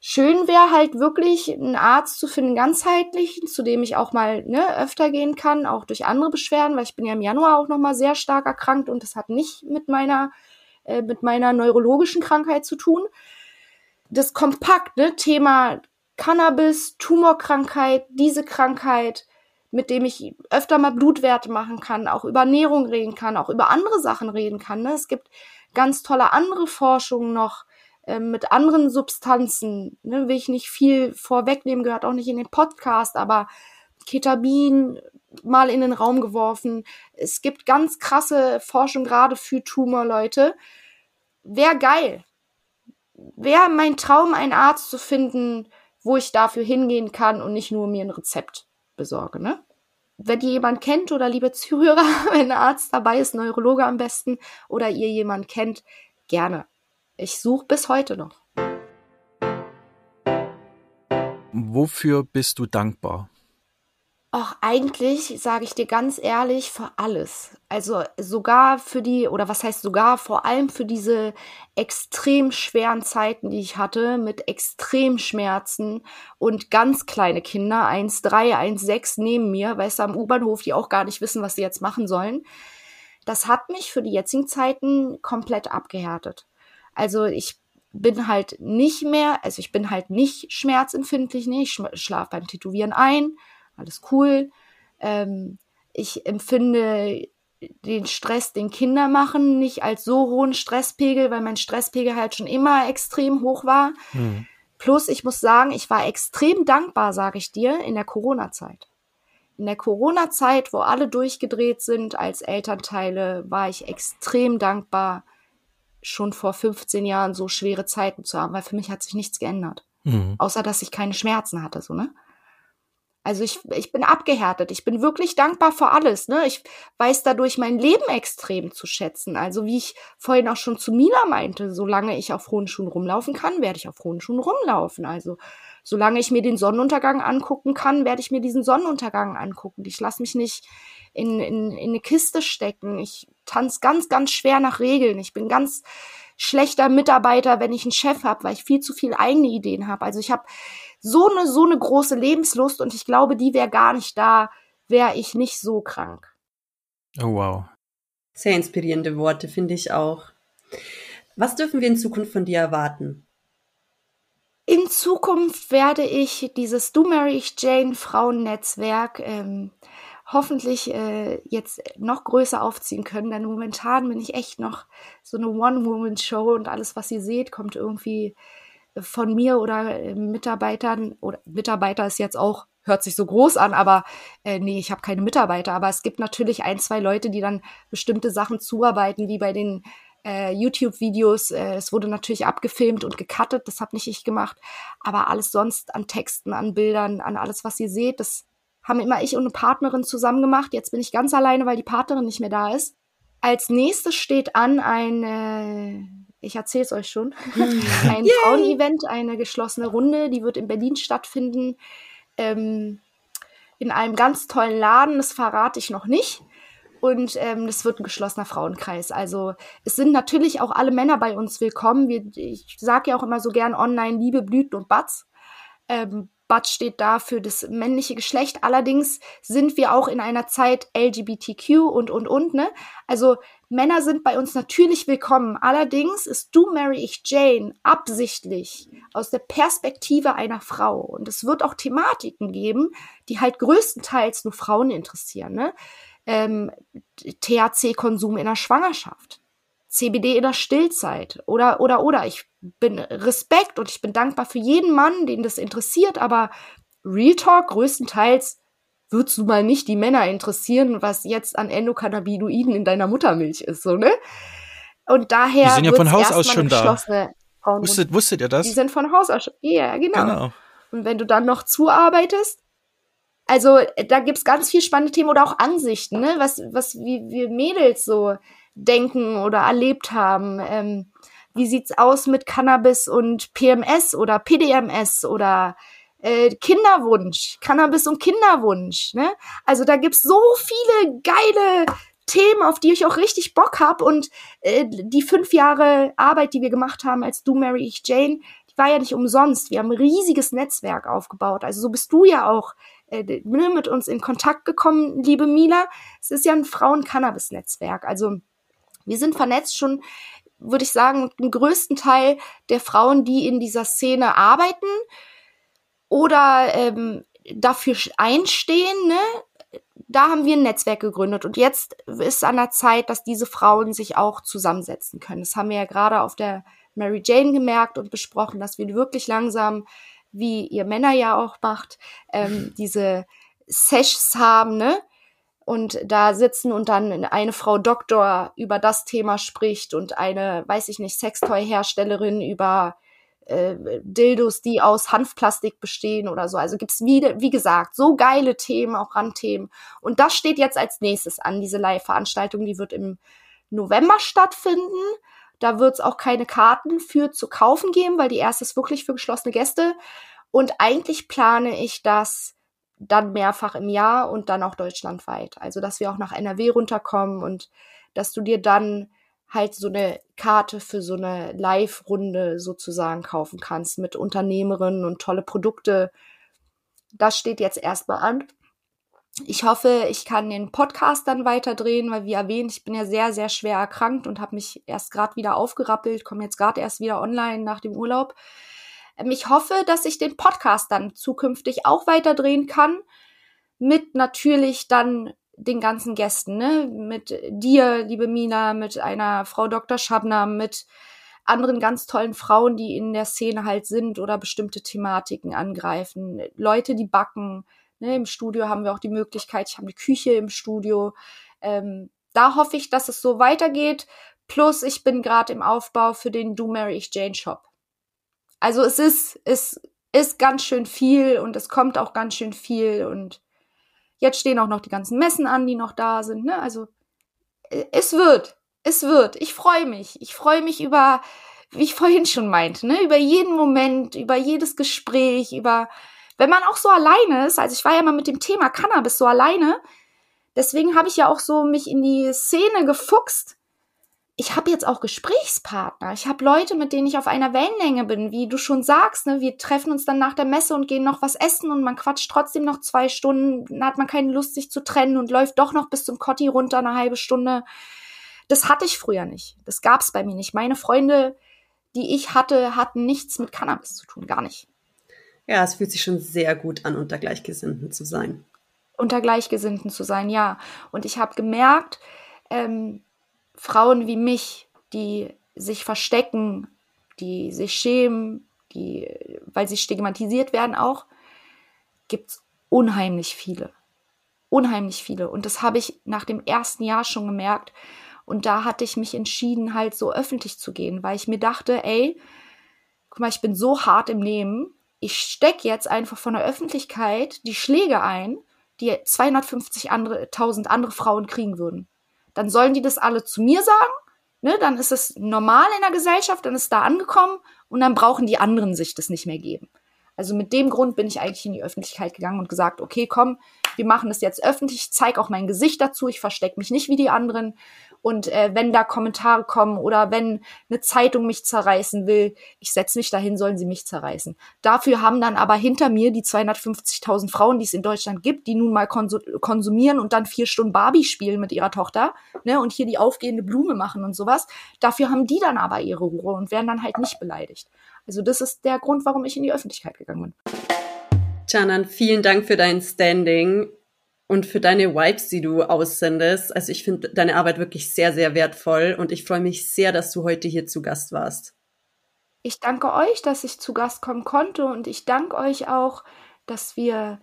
Schön wäre halt wirklich einen Arzt zu finden, ganzheitlich, zu dem ich auch mal ne, öfter gehen kann, auch durch andere Beschwerden, weil ich bin ja im Januar auch noch mal sehr stark erkrankt und das hat nicht mit meiner äh, mit meiner neurologischen Krankheit zu tun das kompakte Thema Cannabis, Tumorkrankheit, diese Krankheit, mit dem ich öfter mal Blutwerte machen kann, auch über Ernährung reden kann, auch über andere Sachen reden kann. Ne? Es gibt ganz tolle andere Forschungen noch mit anderen Substanzen. Ne? Will ich nicht viel vorwegnehmen, gehört auch nicht in den Podcast, aber Ketabin mal in den Raum geworfen. Es gibt ganz krasse Forschung gerade für Tumorleute. Wäre geil, wäre mein Traum, einen Arzt zu finden, wo ich dafür hingehen kann und nicht nur mir ein Rezept besorge, ne? Wenn ihr jemand kennt oder liebe Zuhörer, [laughs] wenn ein Arzt dabei ist, Neurologe am besten, oder ihr jemand kennt, gerne. Ich suche bis heute noch. Wofür bist du dankbar? Ach, eigentlich sage ich dir ganz ehrlich, für alles. Also sogar für die, oder was heißt sogar, vor allem für diese extrem schweren Zeiten, die ich hatte, mit extrem Schmerzen und ganz kleine Kinder, 1,3, 1,6 neben mir, weißt du, am U-Bahnhof, die auch gar nicht wissen, was sie jetzt machen sollen. Das hat mich für die jetzigen Zeiten komplett abgehärtet. Also ich bin halt nicht mehr, also ich bin halt nicht schmerzempfindlich, nee, ich schlafe beim Tätowieren ein alles cool. Ähm, ich empfinde den Stress, den Kinder machen, nicht als so hohen Stresspegel, weil mein Stresspegel halt schon immer extrem hoch war. Mhm. Plus, ich muss sagen, ich war extrem dankbar, sage ich dir, in der Corona-Zeit. In der Corona-Zeit, wo alle durchgedreht sind als Elternteile, war ich extrem dankbar, schon vor 15 Jahren so schwere Zeiten zu haben, weil für mich hat sich nichts geändert. Mhm. Außer, dass ich keine Schmerzen hatte, so, ne? Also ich, ich bin abgehärtet. Ich bin wirklich dankbar für alles. Ne? Ich weiß dadurch mein Leben extrem zu schätzen. Also wie ich vorhin auch schon zu Mila meinte, solange ich auf hohen Schuhen rumlaufen kann, werde ich auf hohen Schuhen rumlaufen. Also solange ich mir den Sonnenuntergang angucken kann, werde ich mir diesen Sonnenuntergang angucken. Ich lasse mich nicht in, in, in eine Kiste stecken. Ich tanze ganz, ganz schwer nach Regeln. Ich bin ganz schlechter Mitarbeiter, wenn ich einen Chef habe, weil ich viel zu viel eigene Ideen habe. Also ich habe so eine, so eine große Lebenslust und ich glaube, die wäre gar nicht da, wäre ich nicht so krank. Oh wow. Sehr inspirierende Worte, finde ich auch. Was dürfen wir in Zukunft von dir erwarten? In Zukunft werde ich dieses Do Mary Ich Jane Frauennetzwerk ähm, hoffentlich äh, jetzt noch größer aufziehen können, denn momentan bin ich echt noch so eine One-Woman-Show und alles, was ihr seht, kommt irgendwie von mir oder äh, Mitarbeitern oder Mitarbeiter ist jetzt auch hört sich so groß an, aber äh, nee, ich habe keine Mitarbeiter. Aber es gibt natürlich ein, zwei Leute, die dann bestimmte Sachen zuarbeiten, wie bei den äh, YouTube-Videos. Äh, es wurde natürlich abgefilmt und gecuttet, das habe nicht ich gemacht. Aber alles sonst an Texten, an Bildern, an alles, was ihr seht, das haben immer ich und eine Partnerin zusammen gemacht. Jetzt bin ich ganz alleine, weil die Partnerin nicht mehr da ist. Als nächstes steht an ein äh, ich erzähle es euch schon, [laughs] ein Frauenevent, eine geschlossene Runde, die wird in Berlin stattfinden, ähm, in einem ganz tollen Laden, das verrate ich noch nicht. Und ähm, das wird ein geschlossener Frauenkreis. Also es sind natürlich auch alle Männer bei uns willkommen. Wir, ich sage ja auch immer so gern online Liebe, Blüten und Batz. Ähm, Butt steht da für das männliche Geschlecht. Allerdings sind wir auch in einer Zeit LGBTQ und, und, und, ne? Also Männer sind bei uns natürlich willkommen. Allerdings ist Du Mary Ich Jane absichtlich aus der Perspektive einer Frau. Und es wird auch Thematiken geben, die halt größtenteils nur Frauen interessieren. Ne? Ähm, THC-Konsum in der Schwangerschaft, CBD in der Stillzeit oder, oder, oder. Ich bin Respekt und ich bin dankbar für jeden Mann, den das interessiert, aber Real Talk größtenteils würdest du mal nicht die Männer interessieren, was jetzt an Endokannabinoiden in deiner Muttermilch ist, so, ne? Und daher. Die sind ja von Haus aus schon da. Wusstet, wusstet ihr das? Die sind von Haus aus schon. Ja, genau. genau. Und wenn du dann noch zuarbeitest, also da gibt's ganz viel spannende Themen oder auch Ansichten, ne? Was, was wie wir Mädels so denken oder erlebt haben. Ähm, wie sieht's aus mit Cannabis und PMS oder PDMS oder äh, Kinderwunsch, Cannabis und Kinderwunsch. Ne? Also da gibt's so viele geile Themen, auf die ich auch richtig Bock hab und äh, die fünf Jahre Arbeit, die wir gemacht haben als Du Mary Ich Jane, die war ja nicht umsonst. Wir haben ein riesiges Netzwerk aufgebaut. Also so bist du ja auch äh, mit uns in Kontakt gekommen, liebe Mila. Es ist ja ein Frauen-Cannabis-Netzwerk. Also wir sind vernetzt schon, würde ich sagen, im größten Teil der Frauen, die in dieser Szene arbeiten oder ähm, dafür einstehen, ne? da haben wir ein Netzwerk gegründet. Und jetzt ist an der Zeit, dass diese Frauen sich auch zusammensetzen können. Das haben wir ja gerade auf der Mary Jane gemerkt und besprochen, dass wir wirklich langsam, wie ihr Männer ja auch macht, ähm, [laughs] diese Sessions haben, ne? Und da sitzen und dann eine Frau Doktor über das Thema spricht und eine, weiß ich nicht, Sextoy-Herstellerin über äh, Dildos, die aus Hanfplastik bestehen oder so. Also gibt's wie, wie gesagt, so geile Themen, auch Randthemen. Und das steht jetzt als nächstes an, diese Live-Veranstaltung, die wird im November stattfinden. Da wird's auch keine Karten für zu kaufen geben, weil die erste ist wirklich für geschlossene Gäste. Und eigentlich plane ich das dann mehrfach im Jahr und dann auch deutschlandweit. Also, dass wir auch nach NRW runterkommen und dass du dir dann halt so eine Karte für so eine Live-Runde sozusagen kaufen kannst mit Unternehmerinnen und tolle Produkte. Das steht jetzt erstmal an. Ich hoffe, ich kann den Podcast dann weiter drehen, weil wie erwähnt, ich bin ja sehr, sehr schwer erkrankt und habe mich erst gerade wieder aufgerappelt, komme jetzt gerade erst wieder online nach dem Urlaub. Ich hoffe, dass ich den Podcast dann zukünftig auch weiter drehen kann, mit natürlich dann den ganzen Gästen, ne? Mit dir, liebe Mina, mit einer Frau Dr. Schabner, mit anderen ganz tollen Frauen, die in der Szene halt sind oder bestimmte Thematiken angreifen. Leute, die backen. Ne? Im Studio haben wir auch die Möglichkeit, ich habe eine Küche im Studio. Ähm, da hoffe ich, dass es so weitergeht. Plus, ich bin gerade im Aufbau für den Do Mary Exchange Shop. Also es ist, es ist ganz schön viel und es kommt auch ganz schön viel und Jetzt stehen auch noch die ganzen Messen an, die noch da sind. Ne? Also äh, es wird, es wird. Ich freue mich. Ich freue mich über, wie ich vorhin schon meinte, ne? über jeden Moment, über jedes Gespräch, über, wenn man auch so alleine ist. Also ich war ja mal mit dem Thema Cannabis so alleine. Deswegen habe ich ja auch so mich in die Szene gefuchst ich habe jetzt auch Gesprächspartner. Ich habe Leute, mit denen ich auf einer Wellenlänge bin, wie du schon sagst. Ne? Wir treffen uns dann nach der Messe und gehen noch was essen und man quatscht trotzdem noch zwei Stunden. Dann hat man keine Lust, sich zu trennen und läuft doch noch bis zum Kotti runter eine halbe Stunde. Das hatte ich früher nicht. Das gab es bei mir nicht. Meine Freunde, die ich hatte, hatten nichts mit Cannabis zu tun, gar nicht. Ja, es fühlt sich schon sehr gut an, unter Gleichgesinnten zu sein. Unter Gleichgesinnten zu sein, ja. Und ich habe gemerkt, ähm, Frauen wie mich, die sich verstecken, die sich schämen, die, weil sie stigmatisiert werden auch, gibt's unheimlich viele. Unheimlich viele. Und das habe ich nach dem ersten Jahr schon gemerkt. Und da hatte ich mich entschieden, halt so öffentlich zu gehen, weil ich mir dachte, ey, guck mal, ich bin so hart im Nehmen. Ich steck jetzt einfach von der Öffentlichkeit die Schläge ein, die 250 andere, 1000 andere Frauen kriegen würden dann sollen die das alle zu mir sagen. Ne, dann ist es normal in der Gesellschaft, dann ist da angekommen und dann brauchen die anderen sich das nicht mehr geben. Also mit dem Grund bin ich eigentlich in die Öffentlichkeit gegangen und gesagt, okay, komm, wir machen das jetzt öffentlich, ich zeige auch mein Gesicht dazu, ich verstecke mich nicht wie die anderen Und äh, wenn da Kommentare kommen oder wenn eine Zeitung mich zerreißen will, ich setze mich dahin, sollen sie mich zerreißen. Dafür haben dann aber hinter mir die 250.000 Frauen, die es in Deutschland gibt, die nun mal konsumieren und dann vier Stunden Barbie spielen mit ihrer Tochter ne, und hier die aufgehende Blume machen und sowas. Dafür haben die dann aber ihre Ruhe und werden dann halt nicht beleidigt. Also das ist der Grund, warum ich in die Öffentlichkeit gegangen bin. Canan, vielen Dank für dein Standing und für deine Vibes, die du aussendest. Also ich finde deine Arbeit wirklich sehr, sehr wertvoll und ich freue mich sehr, dass du heute hier zu Gast warst. Ich danke euch, dass ich zu Gast kommen konnte und ich danke euch auch, dass wir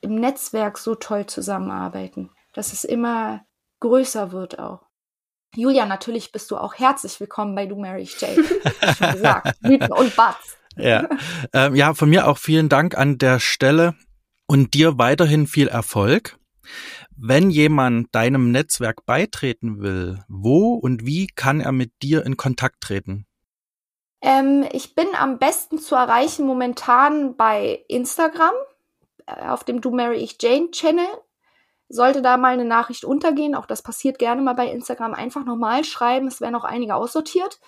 im Netzwerk so toll zusammenarbeiten, dass es immer größer wird auch. Julia, natürlich bist du auch herzlich willkommen bei Du Mary Jane. [laughs] Schon gesagt, Mythen und Batz. Ja. Ähm, ja, von mir auch vielen Dank an der Stelle und dir weiterhin viel Erfolg. Wenn jemand deinem Netzwerk beitreten will, wo und wie kann er mit dir in Kontakt treten? Ähm, ich bin am besten zu erreichen momentan bei Instagram äh, auf dem Do Mary Ich Jane Channel. Sollte da mal eine Nachricht untergehen, auch das passiert gerne mal bei Instagram, einfach nochmal schreiben. Es werden auch einige aussortiert.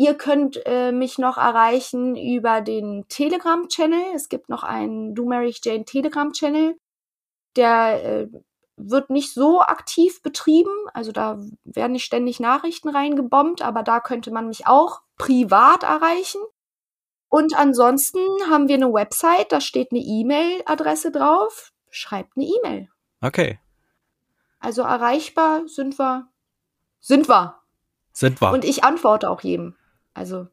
Ihr könnt äh, mich noch erreichen über den Telegram-Channel. Es gibt noch einen Do Mary Jane Telegram-Channel. Der äh, wird nicht so aktiv betrieben. Also da werden nicht ständig Nachrichten reingebombt, aber da könnte man mich auch privat erreichen. Und ansonsten haben wir eine Website, da steht eine E-Mail-Adresse drauf. Schreibt eine E-Mail. Okay. Also erreichbar sind wir. Sind wir. Sind wir. Und ich antworte auch jedem. Also,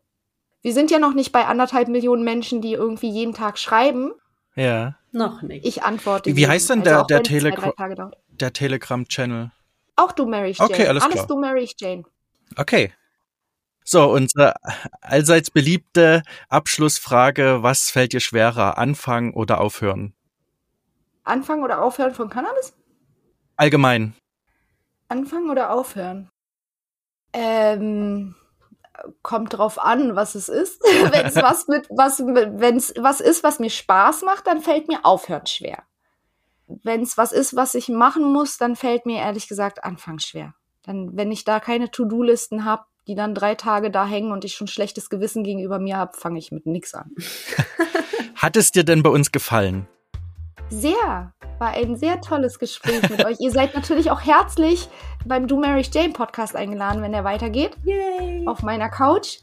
wir sind ja noch nicht bei anderthalb Millionen Menschen, die irgendwie jeden Tag schreiben. Ja. Noch nicht. Ich antworte. Wie heißt denn also der, der, Telegram, der Telegram-Channel? Auch du Mary Jane. Okay, alles, alles klar. du Mary Jane. Okay. So, unsere allseits beliebte Abschlussfrage, was fällt dir schwerer, anfangen oder aufhören? Anfangen oder aufhören von Cannabis? Allgemein. Anfangen oder aufhören? Ähm, kommt drauf an, was es ist. [laughs] wenn es was mit was wenn es was ist, was mir Spaß macht, dann fällt mir aufhören schwer. Wenn es was ist, was ich machen muss, dann fällt mir ehrlich gesagt Anfang schwer. Dann, wenn ich da keine To-Do-Listen habe, die dann drei Tage da hängen und ich schon schlechtes Gewissen gegenüber mir habe, fange ich mit nix an. [laughs] Hat es dir denn bei uns gefallen? Sehr. War ein sehr tolles Gespräch mit euch. Ihr seid natürlich auch herzlich beim Do Mary Jane Podcast eingeladen, wenn der weitergeht. Yay. Auf meiner Couch.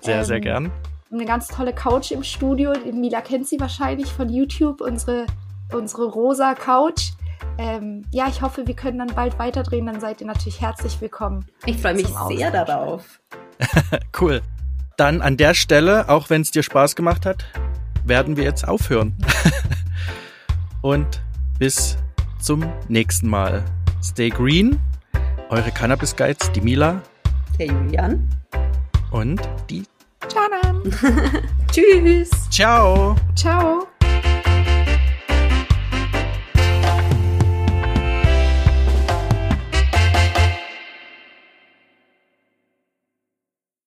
Sehr, ähm, sehr gern. Eine ganz tolle Couch im Studio. Mila kennt sie wahrscheinlich von YouTube, unsere, unsere rosa Couch. Ähm, ja, ich hoffe, wir können dann bald weiterdrehen. Dann seid ihr natürlich herzlich willkommen. Ich freue mich sehr darauf. [laughs] cool. Dann an der Stelle, auch wenn es dir Spaß gemacht hat, werden wir jetzt aufhören. [laughs] Und bis zum nächsten Mal. Stay green. Eure Cannabis Guides, die Mila. Der Julian. Und die Janan. [laughs] Tschüss. Ciao. Ciao.